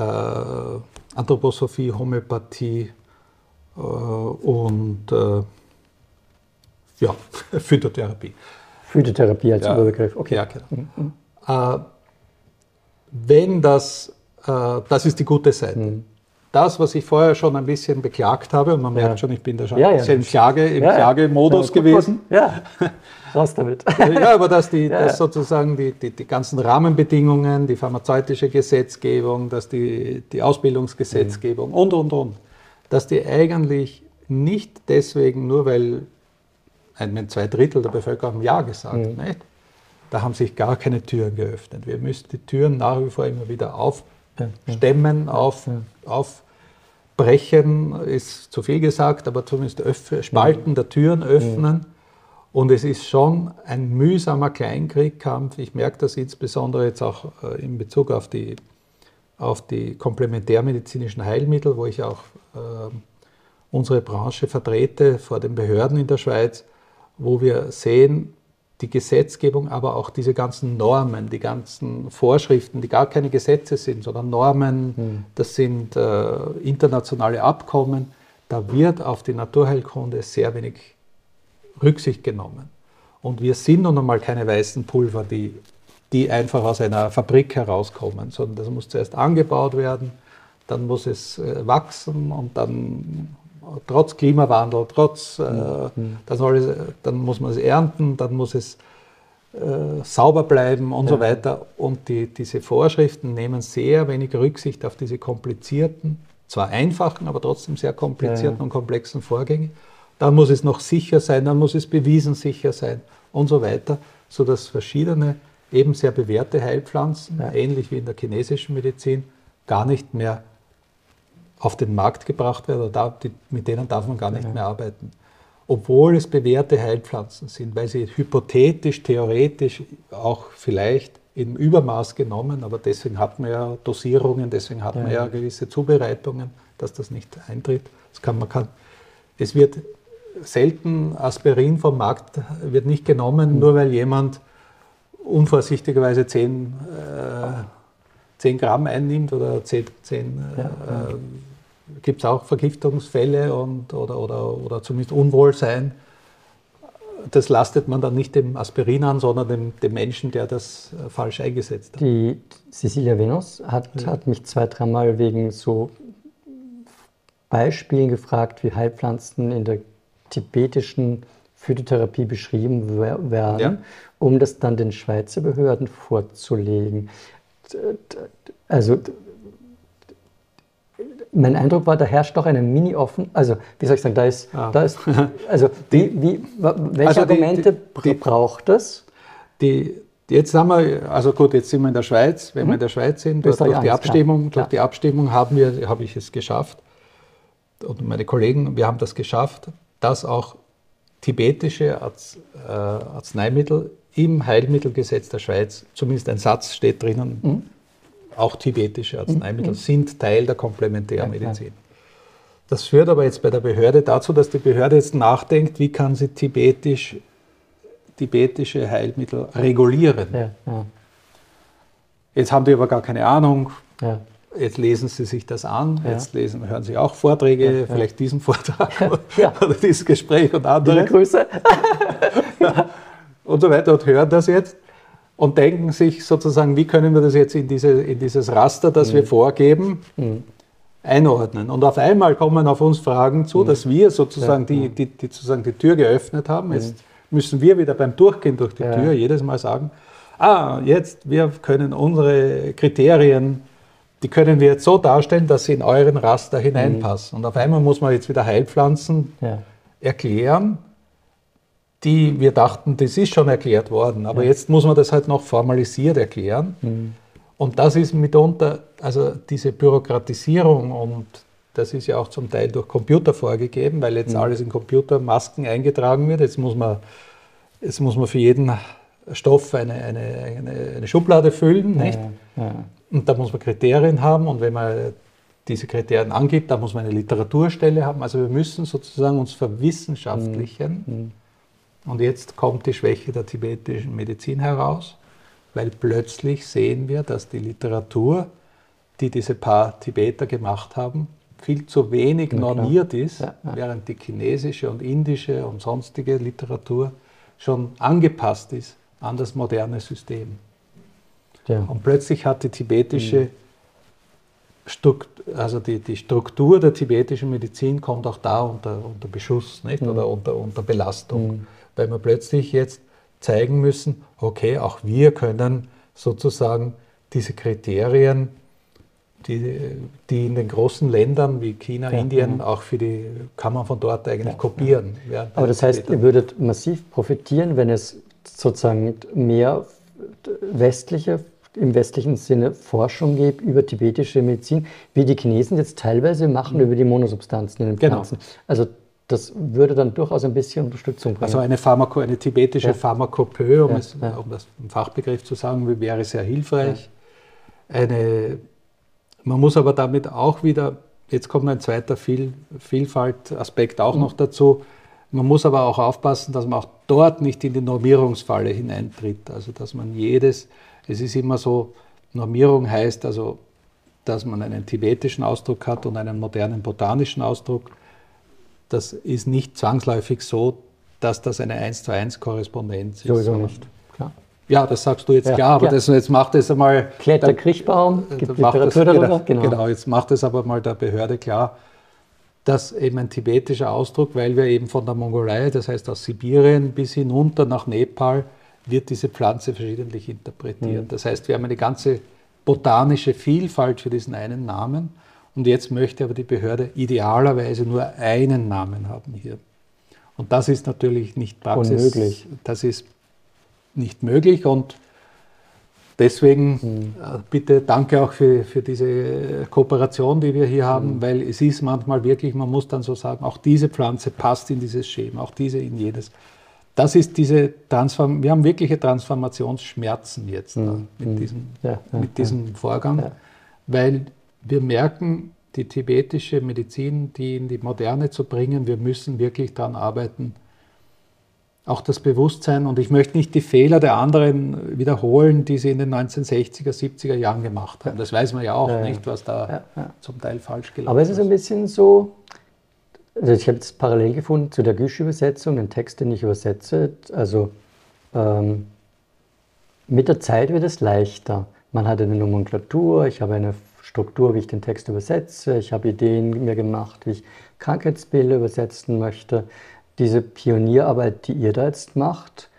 Anthroposophie, Homöopathie äh, und äh, ja, Phytotherapie. Phytotherapie als ja, Überbegriff, okay. Ja, genau. Mhm. Wenn das, äh, das ist die gute Seite. Mhm. Das, was ich vorher schon ein bisschen beklagt habe, und man merkt schon, ich bin da schon ja, ein bisschen ja. Klage, im Klagemodus gewesen. Ja, raus damit. ja, aber dass, die, dass sozusagen die, die, die, ganzen Rahmenbedingungen, die pharmazeutische Gesetzgebung, dass die, die Ausbildungsgesetzgebung mhm. und, und, und, dass die eigentlich nicht deswegen, nur weil ein, zwei Drittel der Bevölkerung Ja gesagt, mhm. nicht? Da haben sich gar keine Türen geöffnet. Wir müssen die Türen nach wie vor immer wieder aufstemmen, auf, aufbrechen, ist zu viel gesagt, aber zumindest Spalten der Türen öffnen. Und es ist schon ein mühsamer Kleinkriegkampf. Ich merke das insbesondere jetzt auch äh, in Bezug auf die, auf die komplementärmedizinischen Heilmittel, wo ich auch äh, unsere Branche vertrete vor den Behörden in der Schweiz, wo wir sehen, die Gesetzgebung, aber auch diese ganzen Normen, die ganzen Vorschriften, die gar keine Gesetze sind, sondern Normen, mhm. das sind äh, internationale Abkommen, da wird auf die Naturheilkunde sehr wenig Rücksicht genommen. Und wir sind nun einmal keine weißen Pulver, die, die einfach aus einer Fabrik herauskommen, sondern das muss zuerst angebaut werden, dann muss es äh, wachsen und dann trotz Klimawandel, trotz, äh, mhm. dann, es, dann muss man es ernten, dann muss es äh, sauber bleiben und ja. so weiter. Und die, diese Vorschriften nehmen sehr wenig Rücksicht auf diese komplizierten, zwar einfachen, aber trotzdem sehr komplizierten ja, ja. und komplexen Vorgänge. Dann muss es noch sicher sein, dann muss es bewiesen sicher sein und so weiter, sodass verschiedene eben sehr bewährte Heilpflanzen, ähnlich wie in der chinesischen Medizin, gar nicht mehr auf den Markt gebracht werden da, die, mit denen darf man gar nicht mehr arbeiten obwohl es bewährte Heilpflanzen sind, weil sie hypothetisch, theoretisch auch vielleicht im Übermaß genommen, aber deswegen hat man ja Dosierungen, deswegen hat man ja gewisse Zubereitungen, dass das nicht eintritt. Das kann man kann. Es wird selten Aspirin vom Markt wird nicht genommen, mhm. nur weil jemand unvorsichtigerweise 10, äh, 10 Gramm einnimmt oder 10, 10 ja, äh, gibt es auch Vergiftungsfälle und, oder, oder, oder zumindest Unwohlsein. Das lastet man dann nicht dem Aspirin an, sondern dem, dem Menschen, der das äh, falsch eingesetzt hat. Die Cecilia Venus hat, ja. hat mich zwei, dreimal wegen so Beispielen gefragt, wie Heilpflanzen in der tibetischen Phytotherapie beschrieben werden, ja. um das dann den Schweizer Behörden vorzulegen. Also mein Eindruck war, da herrscht doch eine Mini-offen, also wie soll ich sagen, da ist, ah. da ist also die, wie, welche also Argumente die, die, braucht das? Die, jetzt haben wir, also gut, jetzt sind wir in der Schweiz, wenn mhm. wir in der Schweiz sind, durch, die Abstimmung, durch die Abstimmung haben wir, habe ich es geschafft, und meine Kollegen, wir haben das geschafft, dass auch tibetische äh, Arzneimittel im Heilmittelgesetz der Schweiz, zumindest ein Satz steht drinnen, mhm auch tibetische Arzneimittel mhm. sind Teil der Komplementärmedizin. Das führt aber jetzt bei der Behörde dazu, dass die Behörde jetzt nachdenkt, wie kann sie tibetisch, tibetische Heilmittel regulieren. Ja, ja. Jetzt haben die aber gar keine Ahnung. Ja. Jetzt lesen sie sich das an, jetzt lesen, hören sie auch Vorträge, vielleicht diesen Vortrag oder dieses Gespräch und andere. Liebe Grüße. und so weiter und hören das jetzt und denken sich sozusagen, wie können wir das jetzt in, diese, in dieses Raster, das mhm. wir vorgeben, mhm. einordnen. Und auf einmal kommen auf uns Fragen zu, mhm. dass wir sozusagen, ja. die, die, die, sozusagen die Tür geöffnet haben. Jetzt mhm. müssen wir wieder beim Durchgehen durch die ja. Tür jedes Mal sagen, ah, jetzt, wir können unsere Kriterien, die können wir jetzt so darstellen, dass sie in euren Raster hineinpassen. Mhm. Und auf einmal muss man jetzt wieder Heilpflanzen ja. erklären die wir dachten, das ist schon erklärt worden, aber ja. jetzt muss man das halt noch formalisiert erklären. Mhm. Und das ist mitunter, also diese Bürokratisierung und das ist ja auch zum Teil durch Computer vorgegeben, weil jetzt mhm. alles in Computermasken eingetragen wird. Jetzt muss man, jetzt muss man für jeden Stoff eine, eine, eine, eine Schublade füllen, nicht? Ja, ja. Und da muss man Kriterien haben und wenn man diese Kriterien angibt, da muss man eine Literaturstelle haben. Also wir müssen sozusagen uns verwissenschaftlichen. Mhm. Und jetzt kommt die Schwäche der tibetischen Medizin heraus, weil plötzlich sehen wir, dass die Literatur, die diese paar Tibeter gemacht haben, viel zu wenig ja, normiert ist, ja, ja. während die chinesische und indische und sonstige Literatur schon angepasst ist an das moderne System. Und plötzlich hat die tibetische mhm. Struktur, also die, die, Struktur der tibetischen Medizin kommt auch da unter, unter Beschuss nicht? Mhm. oder unter, unter Belastung. Weil wir plötzlich jetzt zeigen müssen, okay, auch wir können sozusagen diese Kriterien, die, die in den großen Ländern wie China, ja, Indien, ja. auch für die, kann man von dort eigentlich ja, kopieren. Aber das heißt, ihr würdet massiv profitieren, wenn es sozusagen mehr westliche im westlichen Sinne Forschung gibt über tibetische Medizin, wie die Chinesen jetzt teilweise machen mhm. über die Monosubstanzen in den genau. Pflanzen. Genau. Also das würde dann durchaus ein bisschen Unterstützung bringen. Also eine, Pharmako, eine tibetische ja. Pharmakopöe, um, ja, es, ja. um das im Fachbegriff zu sagen, wäre sehr hilfreich. Eine, man muss aber damit auch wieder, jetzt kommt ein zweiter Viel, Vielfaltaspekt auch mhm. noch dazu, man muss aber auch aufpassen, dass man auch dort nicht in die Normierungsfalle hineintritt. Also dass man jedes, es ist immer so, Normierung heißt also, dass man einen tibetischen Ausdruck hat und einen modernen botanischen Ausdruck das ist nicht zwangsläufig so, dass das eine 1 zu 1 Korrespondenz ist. Sowieso nicht, klar. Ja, das sagst du jetzt ja, klar, aber ja. das, jetzt macht es einmal. Klärt der Kriechbaum, gibt Literatur das, darüber. Genau, genau. genau, jetzt macht es aber mal der Behörde klar, dass eben ein tibetischer Ausdruck, weil wir eben von der Mongolei, das heißt aus Sibirien bis hinunter nach Nepal, wird diese Pflanze verschiedentlich interpretiert. Mhm. Das heißt, wir haben eine ganze botanische Vielfalt für diesen einen Namen. Und jetzt möchte aber die Behörde idealerweise nur einen Namen haben hier. Und das ist natürlich nicht Praxis. Unmöglich. Das ist nicht möglich und deswegen mhm. bitte danke auch für, für diese Kooperation, die wir hier haben, mhm. weil es ist manchmal wirklich, man muss dann so sagen, auch diese Pflanze passt in dieses Schema, auch diese in jedes. Das ist diese Transform wir haben wirkliche Transformationsschmerzen jetzt mhm. mit hm. diesem, ja, ja, mit diesem ja. Vorgang, weil wir merken, die tibetische Medizin, die in die Moderne zu bringen, wir müssen wirklich daran arbeiten, auch das Bewusstsein, und ich möchte nicht die Fehler der anderen wiederholen, die sie in den 1960er, 70er Jahren gemacht haben. Das weiß man ja auch ja, nicht, was da ja, zum Teil falsch gelaufen ist. Aber es ist ein bisschen so, also ich habe jetzt parallel gefunden zu der Güsch-Übersetzung, den Text, den ich übersetze. Also ähm, mit der Zeit wird es leichter. Man hat eine Nomenklatur, ich habe eine Struktur, wie ich den Text übersetze, ich habe Ideen mir gemacht, wie ich Krankheitsbilder übersetzen möchte. Diese Pionierarbeit, die ihr da jetzt macht,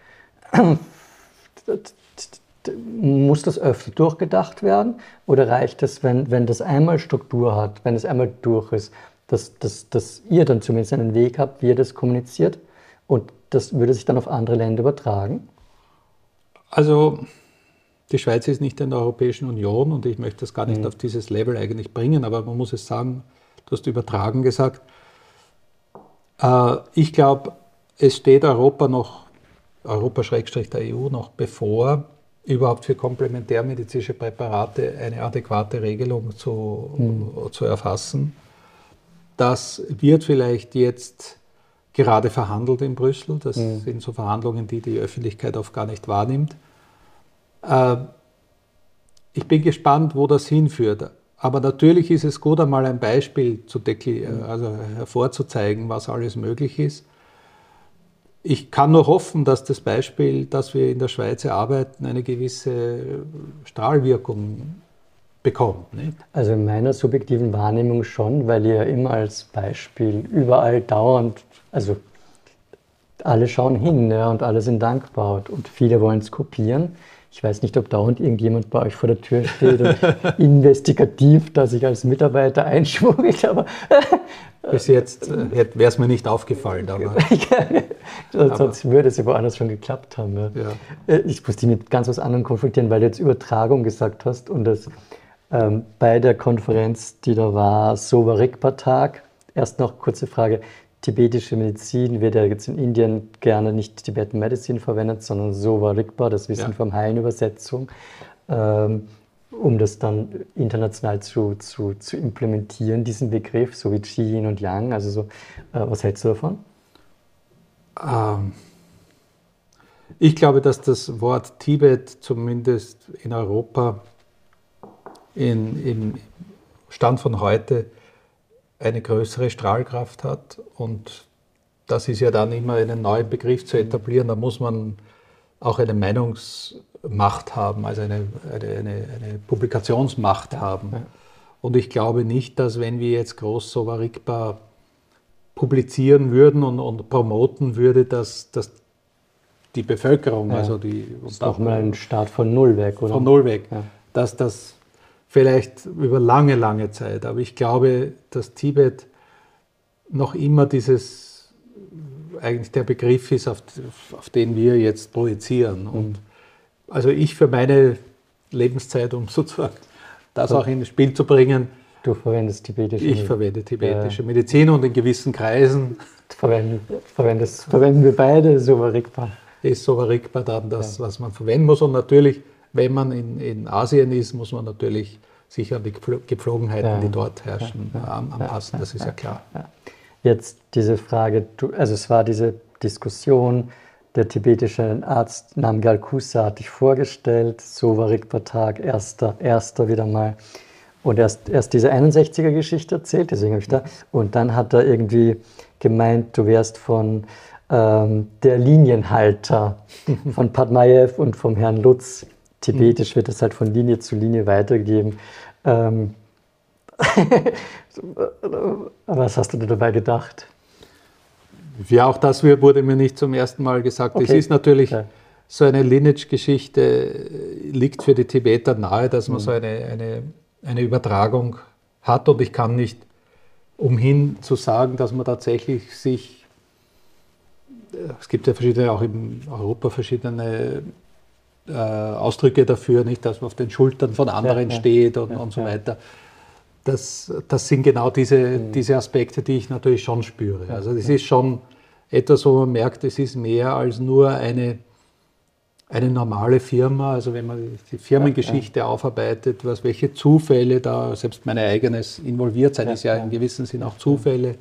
muss das öfter durchgedacht werden? Oder reicht es, wenn, wenn das einmal Struktur hat, wenn es einmal durch ist, dass, dass, dass ihr dann zumindest einen Weg habt, wie ihr das kommuniziert? Und das würde sich dann auf andere Länder übertragen? Also die Schweiz ist nicht in der Europäischen Union und ich möchte das gar nicht mhm. auf dieses Level eigentlich bringen, aber man muss es sagen, du hast übertragen gesagt, äh, ich glaube, es steht Europa noch, Europa-der EU noch bevor, überhaupt für komplementärmedizinische Präparate eine adäquate Regelung zu, mhm. zu erfassen. Das wird vielleicht jetzt gerade verhandelt in Brüssel. Das mhm. sind so Verhandlungen, die die Öffentlichkeit oft gar nicht wahrnimmt. Äh, ich bin gespannt, wo das hinführt. Aber natürlich ist es gut, einmal ein Beispiel zu äh, also hervorzuzeigen, was alles möglich ist. Ich kann nur hoffen, dass das Beispiel, das wir in der Schweiz erarbeiten, eine gewisse Strahlwirkung bekommt. Nicht? Also in meiner subjektiven Wahrnehmung schon, weil ihr immer als Beispiel überall dauernd, also alle schauen hin ja, und alle sind dankbar und viele wollen es kopieren. Ich weiß nicht, ob dauernd irgendjemand bei euch vor der Tür steht und investigativ da sich als Mitarbeiter einschmuggelt, aber. Bis jetzt äh, wäre es mir nicht aufgefallen. Aber, Sonst würde es ja woanders schon geklappt haben. Ja. Ja. Äh, ich muss dich mit ganz was anderem konfrontieren, weil du jetzt Übertragung gesagt hast und das ähm, bei der Konferenz, die da war, Soba Rigpa-Tag. Erst noch kurze Frage tibetische Medizin wird ja jetzt in Indien gerne nicht Tibetan Medicine verwendet, sondern Sova Rigpa, das Wissen ja. vom Heilen Übersetzung, ähm, um das dann international zu, zu, zu implementieren, diesen Begriff, so wie Qi, Yin und Yang. Also so, äh, was hältst du davon? Ähm, ich glaube, dass das Wort Tibet zumindest in Europa in, im Stand von heute eine größere Strahlkraft hat. Und das ist ja dann immer einen neuen Begriff zu etablieren. Da muss man auch eine Meinungsmacht haben, also eine, eine, eine, eine Publikationsmacht haben. Und ich glaube nicht, dass wenn wir jetzt groß Sovarikba publizieren würden und, und promoten würde, dass, dass die Bevölkerung, ja. also die... Das ist doch mal ein Start von Null weg, oder? Von Null weg. Ja. Dass das vielleicht über lange, lange Zeit. Aber ich glaube, dass Tibet noch immer dieses, eigentlich der Begriff ist, auf, auf den wir jetzt projizieren. Und also ich für meine Lebenszeit, um sozusagen das auch ins Spiel zu bringen. Du verwendest tibetische Medizin. Ich verwende tibetische äh, Medizin und in gewissen Kreisen. Verwenden, verwenden wir beide Sovarikpa. Ist Sovarikpa dann das, ja. was man verwenden muss. Und natürlich wenn man in, in Asien ist, muss man natürlich sich an die Gepflogenheiten, ja. die dort herrschen, ja, ja, anpassen. Das ist ja klar. Jetzt diese Frage, also es war diese Diskussion, der tibetische Arzt Namgyal Kusa hat dich vorgestellt, so war Rigpa-Tag, erster, erster wieder mal. Und erst, erst diese 61er-Geschichte erzählt, deswegen habe ich da. Und dann hat er irgendwie gemeint, du wärst von ähm, der Linienhalter von Padmaev und vom Herrn Lutz. Tibetisch wird es halt von Linie zu Linie weitergegeben. Ähm, was hast du dir dabei gedacht? Ja, auch das wurde mir nicht zum ersten Mal gesagt. Okay. Es ist natürlich ja. so eine Lineage-Geschichte, liegt für die Tibeter nahe, dass man mhm. so eine, eine, eine Übertragung hat und ich kann nicht umhin zu sagen, dass man tatsächlich sich, es gibt ja verschiedene, auch in Europa verschiedene äh, Ausdrücke dafür, nicht, dass man auf den Schultern von anderen ja, steht und, ja, und so weiter. Das, das sind genau diese, mhm. diese Aspekte, die ich natürlich schon spüre. Also das ist schon etwas, wo man merkt, es ist mehr als nur eine, eine normale Firma. Also wenn man die Firmengeschichte ja, ja. aufarbeitet, was, welche Zufälle da, selbst mein eigenes Involviertsein ja, ist ja in gewissem Sinn auch Zufälle,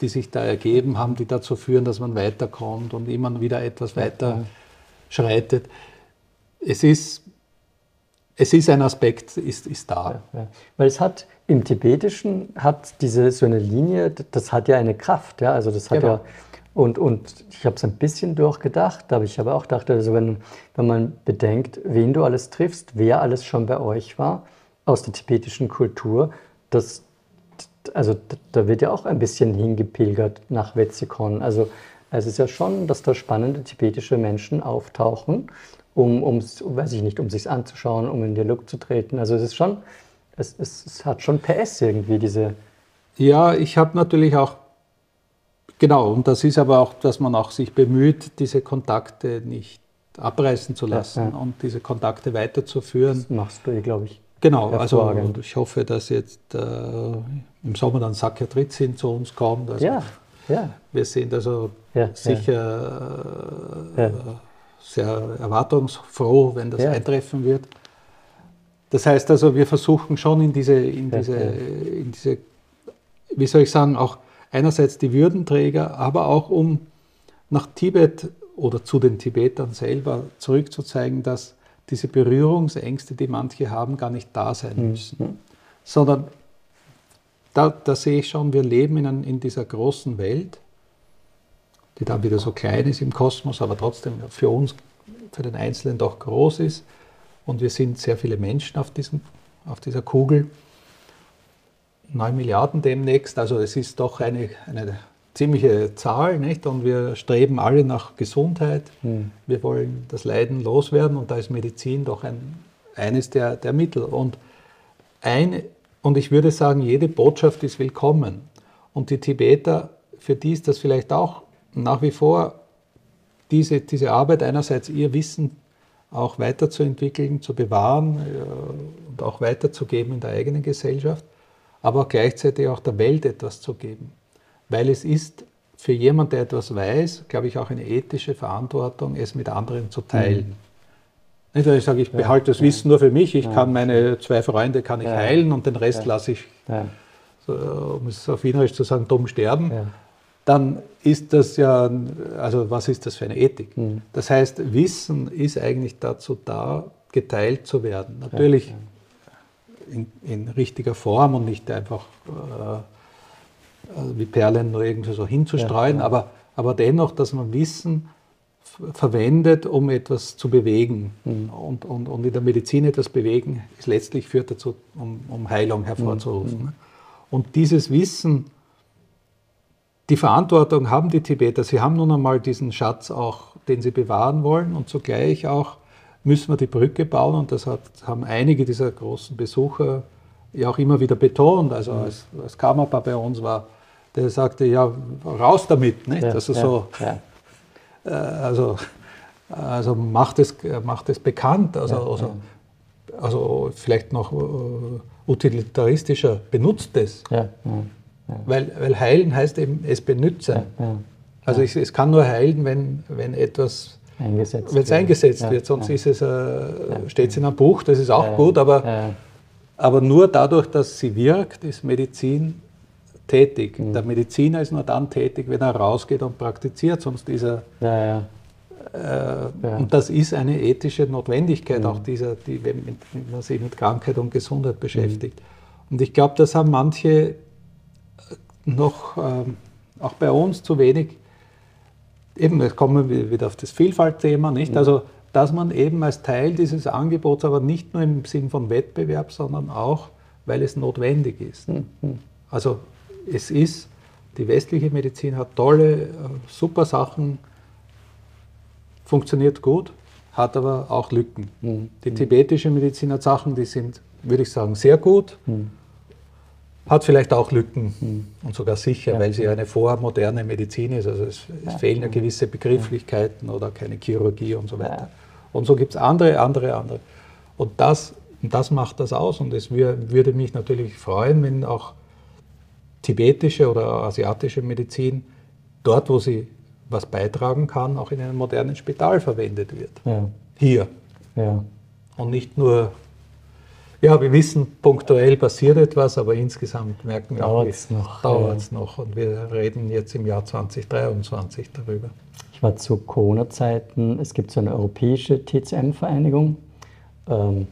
die sich da ergeben haben, die dazu führen, dass man weiterkommt und immer wieder etwas weiter schreitet. Es ist, es ist ein Aspekt, ist, ist da. Weil es hat im Tibetischen hat diese so eine Linie, das hat ja eine Kraft, ja. Also das hat genau. ja und, und ich habe es ein bisschen durchgedacht, aber ich habe auch gedacht, also wenn, wenn man bedenkt, wen du alles triffst, wer alles schon bei euch war aus der tibetischen Kultur, das, also da wird ja auch ein bisschen hingepilgert nach Wetzikon. Also es ist ja schon, dass da spannende tibetische Menschen auftauchen, um, um weiß ich nicht, um sich anzuschauen, um in Dialog zu treten. Also es ist schon, es, es, es hat schon PS irgendwie, diese. Ja, ich habe natürlich auch Genau, und das ist aber auch, dass man auch sich bemüht, diese Kontakte nicht abreißen zu lassen ja, ja. und diese Kontakte weiterzuführen. Das machst du, eh, glaube ich. Genau, also ich hoffe, dass jetzt äh, im Sommer dann Sakya-Tritzin zu uns kommt. Also ja, ja. Wir sind also sicher äh, sehr erwartungsfroh, wenn das eintreffen wird. Das heißt also, wir versuchen schon in diese, in diese, in diese wie soll ich sagen, auch einerseits die Würdenträger, aber auch um nach Tibet oder zu den Tibetern selber zurückzuzeigen, dass diese Berührungsängste, die manche haben, gar nicht da sein mhm. müssen, mhm. sondern da, da, sehe ich schon, wir leben in, in, dieser großen Welt, die dann wieder so klein ist im Kosmos, aber trotzdem für uns, für den Einzelnen doch groß ist. Und wir sind sehr viele Menschen auf, diesem, auf dieser Kugel. 9 Milliarden demnächst. Also es ist doch eine, eine ziemliche Zahl, nicht? Und wir streben alle nach Gesundheit. Mhm. Wir wollen das Leiden loswerden und da ist Medizin doch ein, eines der, der Mittel. Und, ein, und ich würde sagen, jede Botschaft ist willkommen. Und die Tibeter, für die ist das vielleicht auch nach wie vor diese, diese Arbeit, einerseits ihr Wissen auch weiterzuentwickeln, zu bewahren äh, und auch weiterzugeben in der eigenen Gesellschaft aber gleichzeitig auch der Welt etwas zu geben. Weil es ist für jemanden, der etwas weiß, glaube ich, auch eine ethische Verantwortung, es mit anderen zu teilen. Mhm. Nicht, dass ich sage, ich behalte das Wissen nur für mich, ich kann meine zwei Freunde kann ich heilen und den Rest lasse ich, so, um es auf Wienerisch zu sagen, dumm sterben. Dann ist das ja, also was ist das für eine Ethik? Mhm. Das heißt, Wissen ist eigentlich dazu da, geteilt zu werden. Natürlich in, in richtiger Form und nicht einfach äh, also wie Perlen nur irgendwie so hinzustreuen, ja, ja. Aber, aber dennoch, dass man Wissen verwendet, um etwas zu bewegen. Mhm. Und, und, und in der Medizin etwas bewegen, ist letztlich führt dazu, um, um Heilung hervorzurufen. Mhm. Und dieses Wissen, die Verantwortung haben die Tibeter. Sie haben nun einmal diesen Schatz auch, den sie bewahren wollen und zugleich auch müssen wir die Brücke bauen und das hat, haben einige dieser großen Besucher ja auch immer wieder betont. Also als, als Kammerpa bei uns war, der sagte, ja, raus damit, nicht? Ja, also so, ja. Äh, also, also macht es, macht es bekannt, also, ja, also, also vielleicht noch uh, utilitaristischer, benutzt es. Weil, weil heilen heißt eben es benützen. Also es, es kann nur heilen, wenn, wenn etwas eingesetzt wenn es eingesetzt wird. Sonst ja. ist es, äh, steht es in einem Buch, das ist auch gut, aber, aber nur dadurch, dass sie wirkt, ist Medizin tätig. Mhm. Der Mediziner ist nur dann tätig, wenn er rausgeht und praktiziert, sonst ist er. Ja, ja. Äh, und das ist eine ethische Notwendigkeit, mhm. auch dieser, die, wenn, wenn, man sich mit Krankheit und Gesundheit beschäftigt. Mhm. Und ich glaube, das haben manche noch, ähm, auch bei uns, zu wenig eben, jetzt kommen wir wieder auf das Vielfaltthema, nicht? Also, dass man eben als Teil dieses Angebots, aber nicht nur im Sinn von Wettbewerb, sondern auch, weil es notwendig ist. Mhm. Also, es ist, die westliche Medizin hat tolle, äh, super Sachen, funktioniert gut, hat aber auch Lücken. Mhm. Die tibetische Medizin hat Sachen, die sind, würde ich sagen, sehr gut, Mhm. Hat vielleicht auch Lücken und sogar sicher, Ja. weil sie eine vormoderne Medizin ist. Also es, es Ja. fehlen ja gewisse Begrifflichkeiten oder keine Chirurgie und so weiter. Ja. Und so gibt es andere, andere, andere. Und das, das macht das aus. Und es wür- würde mich natürlich freuen, wenn auch tibetische oder asiatische Medizin dort, wo sie was beitragen kann, auch in einem modernen Spital verwendet wird. Ja, Hier. ja. Und nicht nur, ja, wir wissen, punktuell passiert etwas, aber insgesamt merken wir auch, Dauert's noch, dauert es noch. Und wir reden jetzt im Jahr 2023 darüber. Ich war zu Corona-Zeiten, es gibt so eine europäische TCM-Vereinigung. Ähm,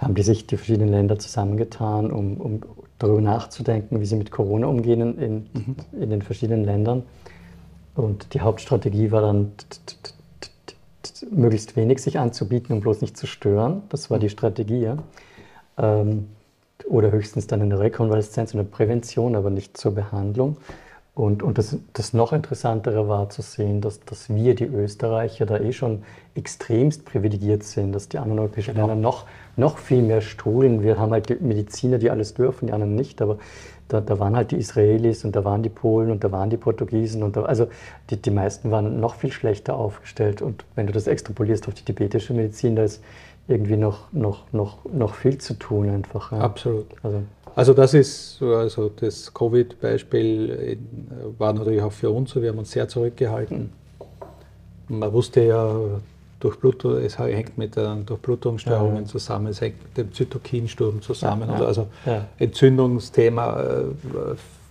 haben die sich die verschiedenen Länder zusammengetan, um, um darüber nachzudenken, wie sie mit Corona umgehen in, in, in den verschiedenen Ländern. Und die Hauptstrategie war dann, möglichst wenig sich anzubieten, um bloß nicht zu stören. Das war die Strategie. Ähm, oder höchstens dann in der Rekonvaleszenz und der Prävention, aber nicht zur Behandlung. Und, und das, das noch Interessantere war zu sehen, dass, dass wir, die Österreicher, da eh schon extremst privilegiert sind, dass die anderen europäischen Länder noch, noch viel mehr strudeln. Wir haben halt die Mediziner, die alles dürfen, die anderen nicht, aber da, da waren halt die Israelis und da waren die Polen und da waren die Portugiesen und da, also die, die meisten waren noch viel schlechter aufgestellt. Und wenn du das extrapolierst auf die tibetische Medizin, da ist irgendwie noch, noch, noch, noch viel zu tun einfach. Ja. Absolut. Also, Also das ist, so- also das Covid-Beispiel in- war natürlich auch für uns so, wir haben uns sehr zurückgehalten. Man wusste ja, Durchblutung, es hängt mit den Durchblutungsstörungen Ja. zusammen, es hängt mit dem Zytokinsturm zusammen. Ja, also Ja. Entzündungsthema, äh,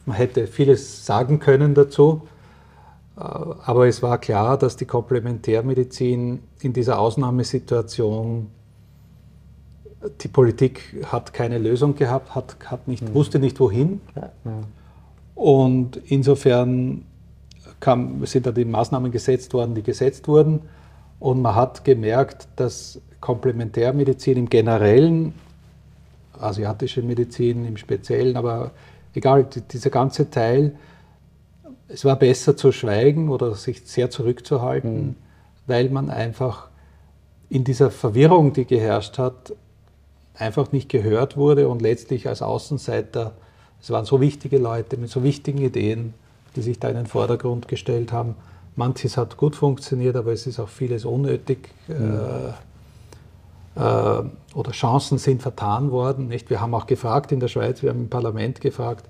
man hätte vieles sagen können dazu. Äh, Aber es war klar, dass die Komplementärmedizin in dieser Ausnahmesituation die Politik hat keine Lösung gehabt, hat, hat nicht, wusste nicht wohin. ja. Und insofern kam, sind da die Maßnahmen gesetzt worden, die gesetzt wurden. Und man hat gemerkt, dass Komplementärmedizin im Generellen, asiatische Medizin im Speziellen, aber egal, die, dieser ganze Teil, es war besser zu schweigen oder sich sehr zurückzuhalten, weil man einfach in dieser Verwirrung, die geherrscht hat, einfach nicht gehört wurde und letztlich als Außenseiter, es waren so wichtige Leute mit so wichtigen Ideen, die sich da in den Vordergrund gestellt haben. Manches hat gut funktioniert, aber es ist auch vieles unnötig äh, äh, oder Chancen sind vertan worden. Nicht? Wir haben auch gefragt in der Schweiz, wir haben im Parlament gefragt,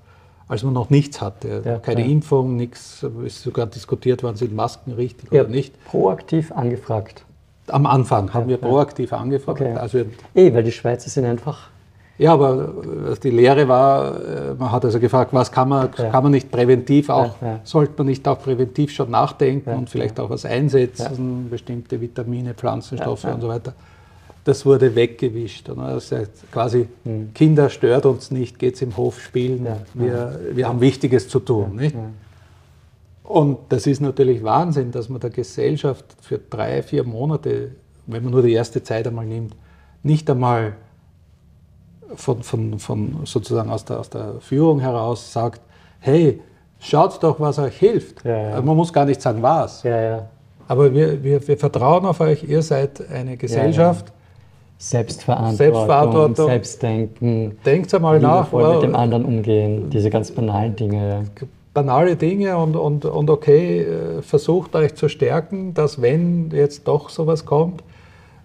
als man noch nichts hatte, Ja, keine ja. Impfung, nichts, es ist sogar diskutiert worden, sind Masken richtig Ihr oder nicht. proaktiv angefragt. Am Anfang haben wir proaktiv angefragt. Okay. Also Eh, weil die Schweizer sind einfach. Ja, aber äh, die Lehre war, äh, man hat also gefragt, was kann man, Ja. kann man nicht präventiv auch, Ja, ja. sollte man nicht auch präventiv schon nachdenken und vielleicht auch was einsetzen, bestimmte Vitamine, Pflanzenstoffe und so weiter. Das wurde weggewischt. Das heißt quasi, Hm. Kinder stört uns nicht, geht's im Hof spielen, wir, wir haben Wichtiges zu tun. nicht? Und das ist natürlich Wahnsinn, dass man der Gesellschaft für drei, vier Monate, wenn man nur die erste Zeit einmal nimmt, nicht einmal von, von, von sozusagen aus der, aus der Führung heraus sagt, hey, schaut doch, was euch hilft. Ja, ja. Man muss gar nicht sagen, was. Ja. Aber wir, wir, wir vertrauen auf euch, ihr seid eine Gesellschaft. Selbstverantwortung, Selbstverantwortung. Selbstdenken, Denkt einmal nach, liebevoll mit dem anderen umgehen, diese ganz banalen Dinge. Banale Dinge und, und, und okay, äh, versucht euch zu stärken, dass wenn jetzt doch sowas kommt,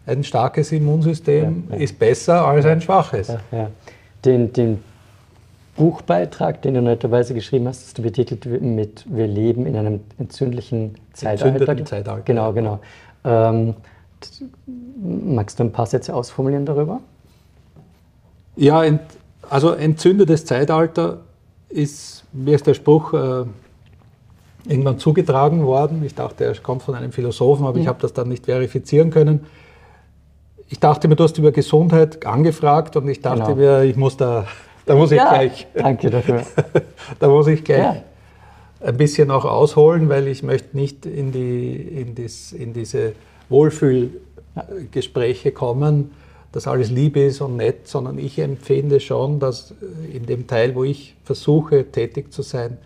ein starkes Immunsystem Ja, ja. ist besser als ein schwaches. Ja. Den, den Buchbeitrag, den du netterweise geschrieben hast, hast du betitelt mit Wir leben in einem entzündlichen Zeitalter. Zeitalter. Genau, genau. Ähm, magst du ein paar Sätze ausformulieren darüber? Ja, ent, also entzündetes Zeitalter ist, mir ist der Spruch äh, irgendwann zugetragen worden. Ich dachte, er kommt von einem Philosophen, aber ich habe das dann nicht verifizieren können. Ich dachte mir, du hast über Gesundheit angefragt und ich dachte Genau. mir, ich muss da, da muss ich gleich, danke dafür. da muss ich gleich Ja. ein bisschen auch ausholen, weil ich möchte nicht in, die, in, das, in diese Wohlfühlgespräche kommen, dass alles lieb ist und nett, sondern ich empfinde schon, dass in dem Teil, wo ich versuche tätig zu sein,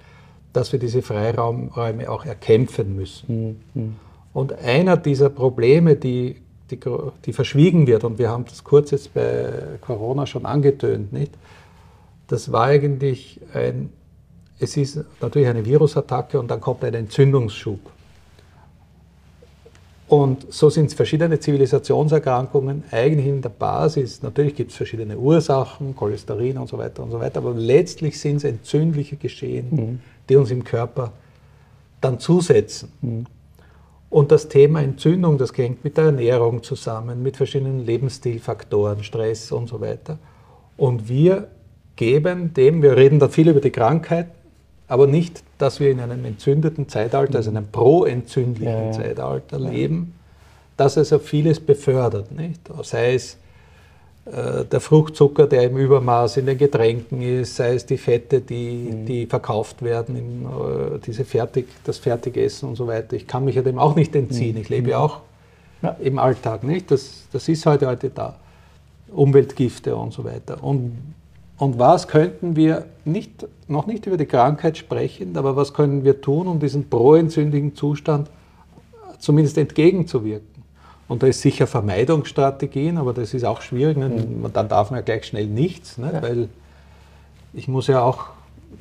dass wir diese Freiräume auch erkämpfen müssen. Mhm. Und einer dieser Probleme, die, die, die, verschwiegen wird, und wir haben das kurz jetzt bei Corona schon angetönt, nicht? das war eigentlich ein, es ist natürlich eine Virusattacke und dann kommt ein Entzündungsschub. Und so sind es verschiedene Zivilisationserkrankungen eigentlich in der Basis. Natürlich gibt es verschiedene Ursachen, Cholesterin und so weiter und so weiter, aber letztlich sind es entzündliche Geschehen, mhm. die uns im Körper dann zusetzen. Mhm. Und das Thema Entzündung, das hängt mit der Ernährung zusammen, mit verschiedenen Lebensstilfaktoren, Stress und so weiter. Und wir geben dem, wir reden da viel über die Krankheit, aber nicht, dass wir in einem entzündeten Zeitalter, also einem proentzündlichen ja, ja. Zeitalter leben, dass es also vieles befördert. Nicht? Sei es äh, der Fruchtzucker, der im Übermaß in den Getränken ist, sei es die Fette, die, mhm. die verkauft werden, in, äh, diese Fertig, das Fertigessen und so weiter. Ich kann mich ja dem auch nicht entziehen. Mhm. Ich lebe ja mhm. auch ja. im Alltag. Nicht? Das, das ist heute, heute da. Umweltgifte und so weiter. Und und was könnten wir nicht, noch nicht über die Krankheit sprechen, aber was können wir tun, um diesem proentzündlichen Zustand zumindest entgegenzuwirken? Und da ist sicher Vermeidungsstrategien, aber das ist auch schwierig. Ne? Mhm. Dann darf man ja gleich schnell nichts, ne? ja. weil ich muss ja auch,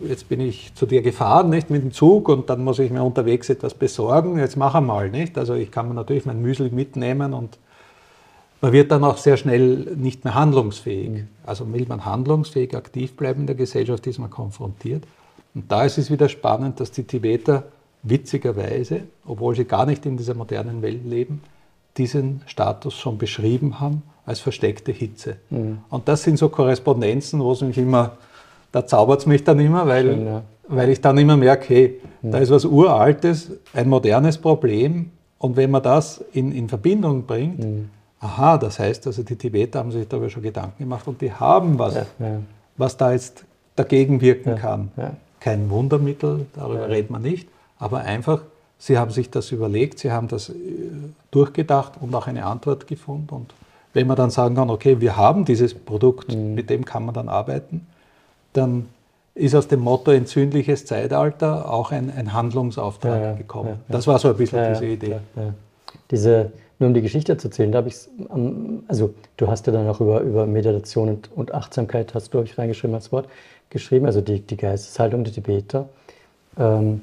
jetzt bin ich zu dir gefahren, nicht mit dem Zug und dann muss ich mir unterwegs etwas besorgen. Jetzt mach einmal, nicht? Also ich kann mir natürlich mein Müsli mitnehmen und man wird dann auch sehr schnell nicht mehr handlungsfähig. Mhm. Also will man handlungsfähig aktiv bleiben in der Gesellschaft, ist man konfrontiert. Und da ist es wieder spannend, dass die Tibeter witzigerweise, obwohl sie gar nicht in dieser modernen Welt leben, diesen Status schon beschrieben haben als versteckte Hitze. Mhm. Und das sind so Korrespondenzen, wo es mich immer, da zaubert es mich dann immer, weil, Schön, ja. weil ich dann immer merke, hey, mhm. da ist was Uraltes, ein modernes Problem. Und wenn man das in, in Verbindung bringt, mhm aha, das heißt also, die Tibeter haben sich darüber schon Gedanken gemacht und die haben was, ja, ja. was da jetzt dagegen wirken ja, kann. Kein Wundermittel, darüber redet man nicht, aber einfach, sie haben sich das überlegt, sie haben das äh, durchgedacht und auch eine Antwort gefunden. Und wenn man dann sagen kann, okay, wir haben dieses Produkt, mhm. mit dem kann man dann arbeiten, dann ist aus dem Motto entzündliches Zeitalter auch ein, ein Handlungsauftrag gekommen. Das war so ein bisschen diese Idee. Diese nur um die Geschichte zu erzählen, da habe ich also du hast ja dann auch über, über Meditation und, und Achtsamkeit, hast du, ich reingeschrieben als Wort, geschrieben, also die, die Geisteshaltung der Tibeter. Ähm,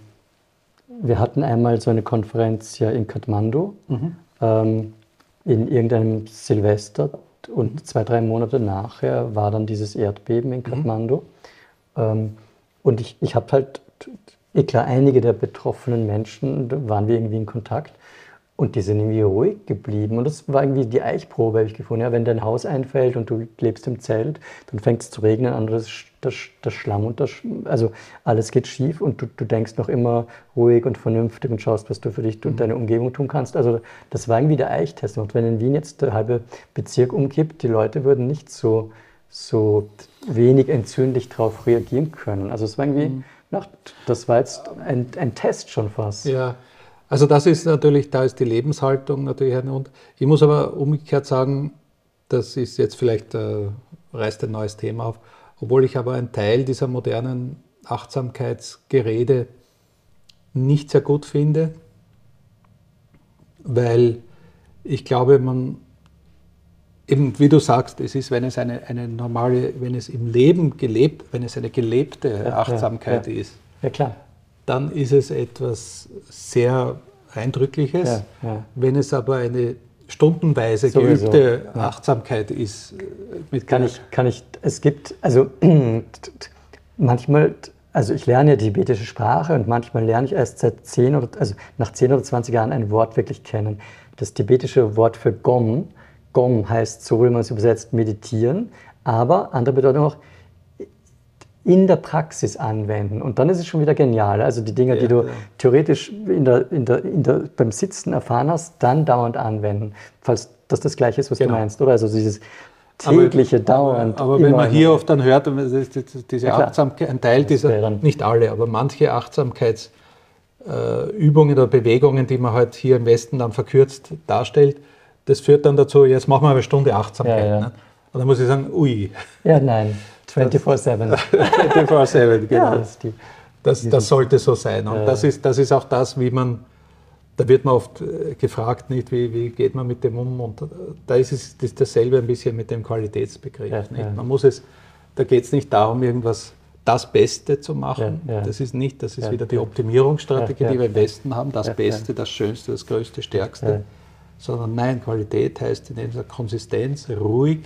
wir hatten einmal so eine Konferenz ja in Kathmandu, mhm. ähm, in irgendeinem Silvester und mhm. zwei, drei Monate nachher war dann dieses Erdbeben in mhm. Kathmandu. Mhm. Ähm, und ich, ich habe halt, eh klar, einige der betroffenen Menschen waren wir irgendwie in Kontakt. Und die sind irgendwie ruhig geblieben. Und das war irgendwie die Eichprobe, habe ich gefunden. Ja, wenn dein Haus einfällt und du lebst im Zelt, dann fängt es zu regnen an, das, das, das Schlamm und das, also alles geht schief und du, du denkst noch immer ruhig und vernünftig und schaust, was du für dich und mhm. deine Umgebung tun kannst. Also das war irgendwie der Eichtest. Und wenn in Wien jetzt der halbe Bezirk umkippt, die Leute würden nicht so, so wenig entzündlich darauf reagieren können. Also es war irgendwie, mhm. das war jetzt ein, ein Test schon fast. Ja. Also das ist natürlich, da ist die Lebenshaltung natürlich ein und ich muss aber umgekehrt sagen, das ist jetzt vielleicht äh, reißt ein neues Thema auf, obwohl ich aber einen Teil dieser modernen Achtsamkeitsgerede nicht sehr gut finde, weil ich glaube, man eben wie du sagst, es ist, wenn es eine, eine normale, wenn es im Leben gelebt, wenn es eine gelebte Achtsamkeit ja, ja. ist, ja, klar dann ist es etwas sehr Eindrückliches. Ja, ja. Wenn es aber eine stundenweise Sowieso, geübte ja. Achtsamkeit ist. Äh, mit kann ich, kann ich, es gibt, also manchmal, also ich lerne ja die tibetische Sprache und manchmal lerne ich erst seit 10 oder, also nach 10 oder 20 Jahren ein Wort wirklich kennen. Das tibetische Wort für Gom, Gom heißt, so wie man es übersetzt, meditieren, aber andere Bedeutung auch in der Praxis anwenden. Und dann ist es schon wieder genial. Also die Dinge, ja, die du ja. theoretisch in der, in der, in der, beim Sitzen erfahren hast, dann dauernd anwenden. Falls das das Gleiche ist, was genau. du meinst, oder? Also dieses tägliche, aber, dauernd. Aber, aber wenn man hier oft dann hört, diese ja, Achtsamkeit, ein Teil dieser, nicht alle, aber manche Achtsamkeits- äh, oder Bewegungen, die man halt hier im Westen dann verkürzt darstellt, das führt dann dazu, jetzt machen wir eine Stunde Achtsamkeit. Ne? Und dann muss ich sagen, ui. Ja, nein, 24-7. 24-7, genau. Ja, das, das, sollte so sein. Und das, ist, das ist auch das, wie man, da wird man oft äh, gefragt, nicht, wie, wie geht man mit dem um? Und äh, da ist es ist dasselbe ein bisschen mit dem Qualitätsbegriff. Man muss es, da geht es nicht darum, irgendwas das Beste zu machen. Ja, ja. Das ist nicht, das ist ja, wieder die Optimierungsstrategie, die wir im Westen haben, das Beste, das Schönste, das Größte, Stärkste. Sondern nein, Qualität heißt in dem Sinne Konsistenz, ruhig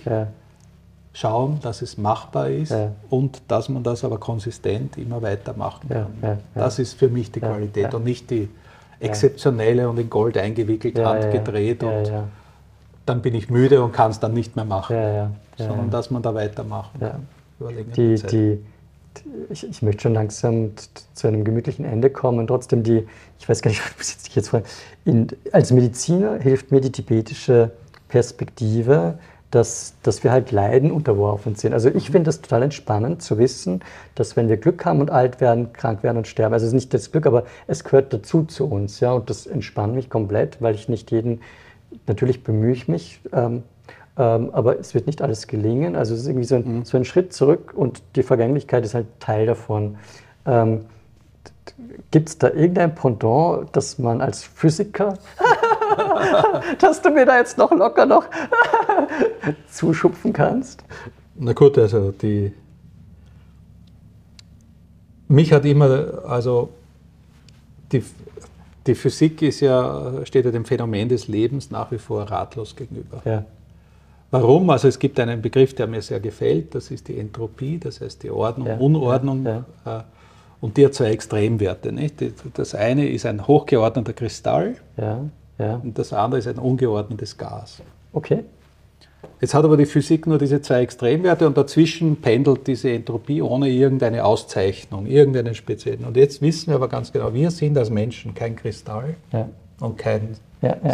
schauen, dass es machbar ist und dass man das aber konsistent immer weiter machen kann. Das ist für mich die Qualität und nicht die exzeptionelle und in Gold eingewickelt, handgedreht und dann bin ich müde und kann es dann nicht mehr machen, sondern dass man da weitermachen kann. Die, die, ich, ich, möchte schon langsam zu einem gemütlichen Ende kommen. Trotzdem die, ich weiß gar nicht, was ich jetzt fragen. In, als Mediziner hilft mir die tibetische Perspektive, dass, dass wir halt Leiden unterworfen sind. Also ich finde das total entspannend zu wissen, dass wenn wir Glück haben und alt werden, krank werden und sterben, also es ist nicht das Glück, aber es gehört dazu zu uns. Ja? Und das entspannt mich komplett, weil ich nicht jeden, natürlich bemühe ich mich, ähm, ähm, aber es wird nicht alles gelingen. Also es ist irgendwie so ein, mhm. so ein, Schritt zurück und die Vergänglichkeit ist halt Teil davon. Ähm, Gibt es da irgendein Pendant, das man als Physiker, dass du mir da jetzt noch locker noch zuschupfen kannst? Na gut, also die. Mich hat immer, also die, die Physik ist ja, steht ja dem Phänomen des Lebens nach wie vor ratlos gegenüber. Ja. Warum? Also es gibt einen Begriff, der mir sehr gefällt, das ist die Entropie, das heißt die Ordnung, ja, Unordnung. Ja, ja. Äh, und die hat zwei Extremwerte. Nicht? Das eine ist ein hochgeordneter Kristall und das andere ist ein ungeordnetes Gas. Okay. Jetzt hat aber die Physik nur diese zwei Extremwerte und dazwischen pendelt diese Entropie ohne irgendeine Auszeichnung, irgendeinen speziellen. Und jetzt wissen wir aber ganz genau, wir sind als Menschen kein Kristall und kein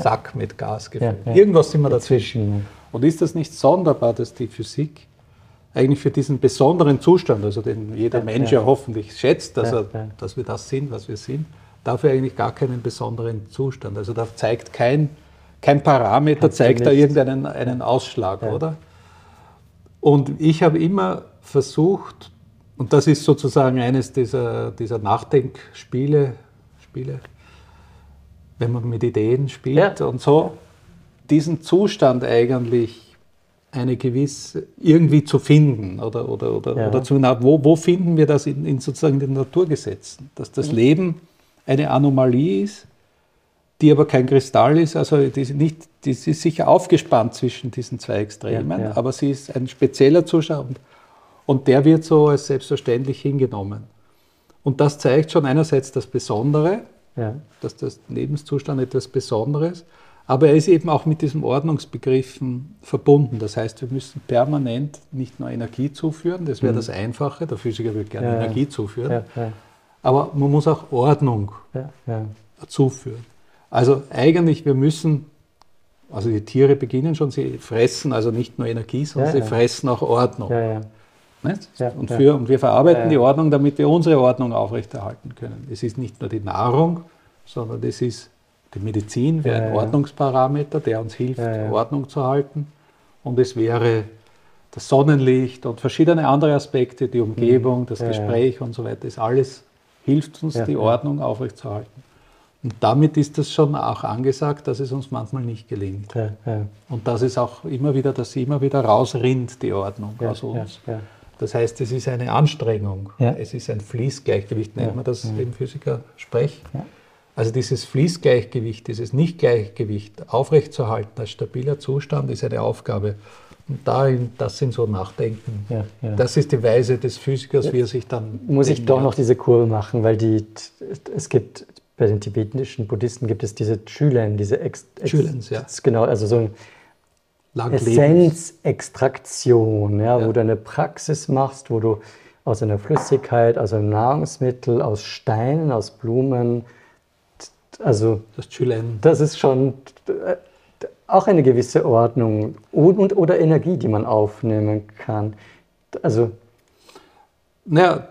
Sack mit Gas gefüllt. Irgendwas sind wir dazwischen. Und ist das nicht sonderbar, dass die Physik eigentlich für diesen besonderen Zustand, also den jeder ja, Mensch ja. ja, hoffentlich schätzt, dass, er, dass wir das sind, was wir sind, dafür eigentlich gar keinen besonderen Zustand. Also da zeigt kein, kein Parameter, Kannst zeigt da irgendeinen einen Ausschlag, oder? Und ich habe immer versucht, und das ist sozusagen eines dieser, dieser Nachdenkspiele, Spiele, wenn man mit Ideen spielt und so, diesen Zustand eigentlich eine gewisse irgendwie zu finden oder, oder, oder, ja. oder zu, wo, wo finden wir das in, in, sozusagen den Naturgesetzen, dass das mhm. Leben eine Anomalie ist, die aber kein Kristall ist, also die, nicht, die ist sicher aufgespannt zwischen diesen zwei Extremen, ja, ja. aber sie ist ein spezieller Zustand und der wird so als selbstverständlich hingenommen. Und das zeigt schon einerseits das Besondere, dass das Lebenszustand etwas Besonderes aber er ist eben auch mit diesen Ordnungsbegriffen verbunden. Das heißt, wir müssen permanent nicht nur Energie zuführen, das wäre mhm. das Einfache, der Physiker würde gerne ja, Energie zuführen, ja, ja. Aber man muss auch Ordnung zuführen. Also eigentlich, wir müssen, also die Tiere beginnen schon, sie fressen also nicht nur Energie, sondern sie fressen auch Ordnung. und, für, und wir verarbeiten die Ordnung, damit wir unsere Ordnung aufrechterhalten können. Es ist nicht nur die Nahrung, sondern es ist die Medizin wäre ein Ordnungsparameter, der uns hilft, Ordnung zu halten. Und es wäre das Sonnenlicht und verschiedene andere Aspekte, die Umgebung, mhm. das Gespräch und so weiter, das alles hilft uns, die Ordnung aufrechtzuerhalten. Und damit ist das schon auch angesagt, dass es uns manchmal nicht gelingt. Und das ist auch immer wieder, dass sie immer wieder rausrinnt, die Ordnung aus uns. Das heißt, es ist eine Anstrengung. Es ist ein Fließgleichgewicht, nennt man das im Physiker-Sprech. Also dieses Fließgleichgewicht, dieses Nichtgleichgewicht aufrechtzuerhalten als stabiler Zustand ist eine Aufgabe. Und darin, das sind so Nachdenken. Ja, ja. Das ist die Weise des Physikers, wie er sich dann. Muss ich doch noch diese Kurve machen, weil die, es gibt bei den tibetischen Buddhisten gibt es diese Chülen, diese Ex, Ex Chülens, ja. Genau, also so eine Essenzextraktion, ja, ja, wo du eine Praxis machst, wo du aus einer Flüssigkeit, aus einem Nahrungsmittel, aus Steinen, aus Blumen, also das, das ist schon äh, auch eine gewisse Ordnung und, oder Energie, die man aufnehmen kann. Also naja,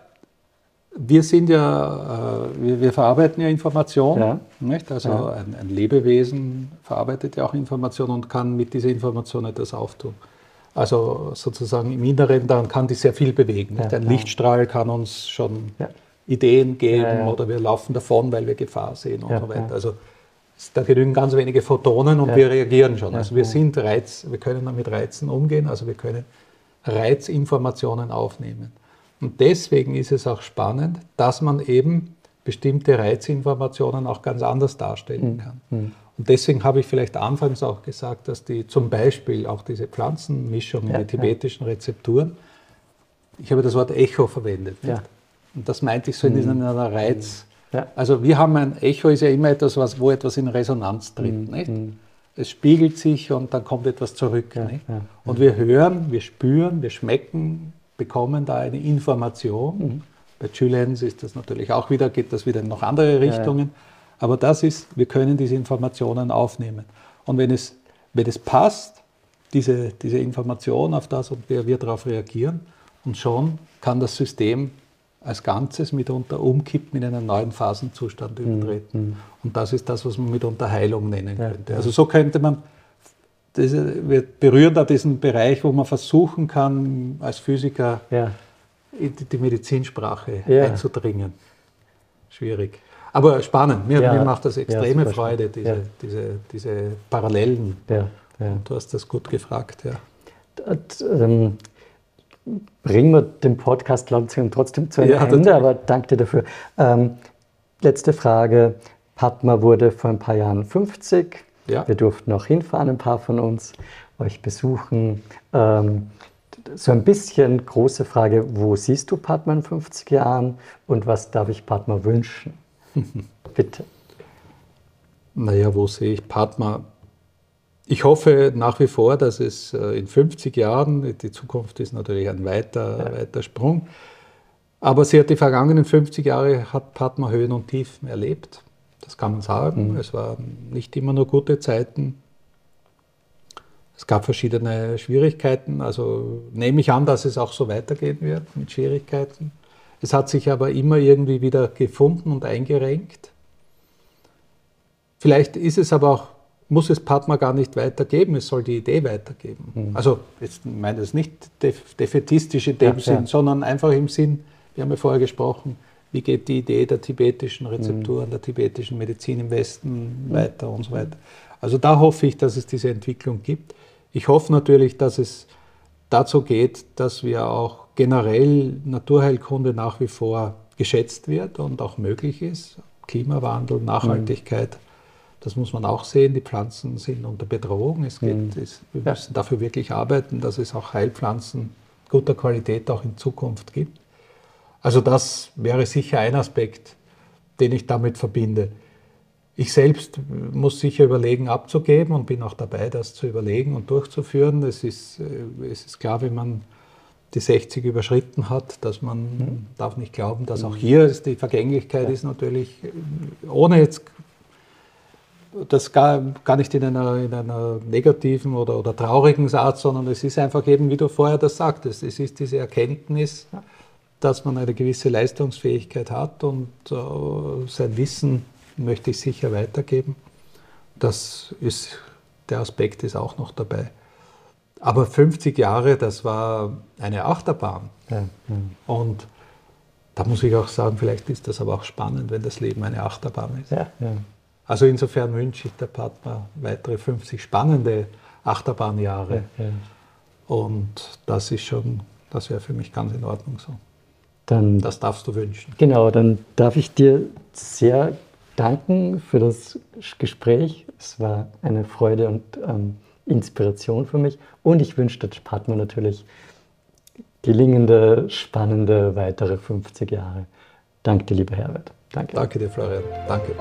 wir sind ja, äh, wir, wir, verarbeiten ja Information, ja. nicht? Also ja. ein, ein, Lebewesen verarbeitet ja auch Information und kann mit dieser Information etwas auftun. Also sozusagen im Inneren, dann kann die sehr viel bewegen. Ja, ein Lichtstrahl kann uns schon Ideen geben oder wir laufen davon, weil wir Gefahr sehen und so weiter. Also da genügen ganz wenige Photonen und wir reagieren schon. Also wir sind Reiz, wir können mit Reizen umgehen, also wir können Reizinformationen aufnehmen. Und deswegen ist es auch spannend, dass man eben bestimmte Reizinformationen auch ganz anders darstellen hm, kann. Mhm. Und deswegen habe ich vielleicht anfangs auch gesagt, dass die zum Beispiel auch diese Pflanzenmischung ja, die tibetischen Rezepturen, ich habe das Wort Echo verwendet. Ja. Und das meinte ich so in mhm. einer Reiz. Ja. Also wir haben ein Echo ist ja immer etwas, was, wo etwas in Resonanz tritt. Mhm. Nicht? Hm. Es spiegelt sich und dann kommt etwas zurück. Und wir hören, wir spüren, wir schmecken, bekommen da eine Information. Mhm. Bei Julens ist das natürlich auch wieder, geht das wieder in noch andere Richtungen. Ja. Aber das ist, wir können diese Informationen aufnehmen. Und wenn es, wenn es passt, diese, diese Information auf das und wir, wir darauf reagieren, und schon kann das System als Ganzes mitunter umkippen, in einen neuen Phasenzustand mhm. übertreten. Mhm. Und das ist das, was man mitunter Heilung nennen ja, könnte. Also so könnte man das, wir berühren da diesen Bereich, wo man versuchen kann, als Physiker ja. in die Medizinsprache ja. einzudringen. Schwierig. Aber spannend. Mir, mir macht das extreme Freude, diese, diese, diese Parallelen. Und du hast das gut gefragt. Ja. Bringen wir den Podcast trotzdem zu einem Ende, aber danke dir dafür. Ähm, letzte Frage. Padma wurde vor ein paar Jahren 50 ja. Wir durften auch hinfahren, ein paar von uns, euch besuchen. Ähm, so ein bisschen große Frage, wo siehst du Padma in 50 Jahren und was darf ich Padma wünschen? Bitte. Naja, wo sehe ich Padma? Ich hoffe nach wie vor, dass es äh, in 50 Jahren, die Zukunft ist natürlich ein weiter, ja. weiter Sprung, aber sie hat die vergangenen 50 Jahre, hat Padma Höhen und Tiefen erlebt. Das kann man sagen. Mhm. Es waren nicht immer nur gute Zeiten. Es gab verschiedene Schwierigkeiten. Also nehme ich an, dass es auch so weitergehen wird mit Schwierigkeiten. Es hat sich aber immer irgendwie wieder gefunden und eingerenkt. Vielleicht ist es aber auch, muss es Padma gar nicht weitergeben, es soll die Idee weitergeben. Mhm. Also, jetzt meine ich das nicht defetistisch in dem ja, Sinn, ja. sondern einfach im Sinn, wir haben ja vorher gesprochen, wie geht die Idee der tibetischen Rezepturen, mhm. der tibetischen Medizin im Westen mhm. weiter und so weiter. Also da hoffe ich, dass es diese Entwicklung gibt. Ich hoffe natürlich, dass es dazu geht, dass wir auch generell Naturheilkunde nach wie vor geschätzt wird und auch möglich ist. Klimawandel, Nachhaltigkeit, mhm. Das muss man auch sehen. Die Pflanzen sind unter Bedrohung. Es geht, mhm. es, wir müssen dafür wirklich arbeiten, dass es auch Heilpflanzen guter Qualität auch in Zukunft gibt. Also das wäre sicher ein Aspekt, den ich damit verbinde. Ich selbst muss sicher überlegen, abzugeben und bin auch dabei, das zu überlegen und durchzuführen. Es ist, äh, es ist klar, wenn man die 60 überschritten hat, dass man mhm. darf nicht glauben, dass auch hier ist, die Vergänglichkeit ja. ist natürlich, ohne jetzt das gar, gar nicht in einer, in einer negativen oder, oder traurigen Art, sondern es ist einfach eben, wie du vorher das sagtest, es ist diese Erkenntnis, dass man eine gewisse Leistungsfähigkeit hat und äh, sein Wissen möchte ich sicher weitergeben. Das ist, der Aspekt ist auch noch dabei. Aber 50 Jahre, das war eine Achterbahn. Ja, ja. Und da muss ich auch sagen, vielleicht ist das aber auch spannend, wenn das Leben eine Achterbahn ist. Ja, also insofern wünsche ich der Partner weitere 50 spannende Achterbahnjahre. Und das ist schon, das wäre für mich ganz in Ordnung so. Dann, das darfst du wünschen. Genau, dann darf ich dir sehr danken für das Gespräch. Es war eine Freude und ähm, Inspiration für mich. Und ich wünsche der Partner natürlich gelingende, spannende weitere 50 Jahre. Danke dir, lieber Herbert. Danke. Danke dir, Florian. Danke.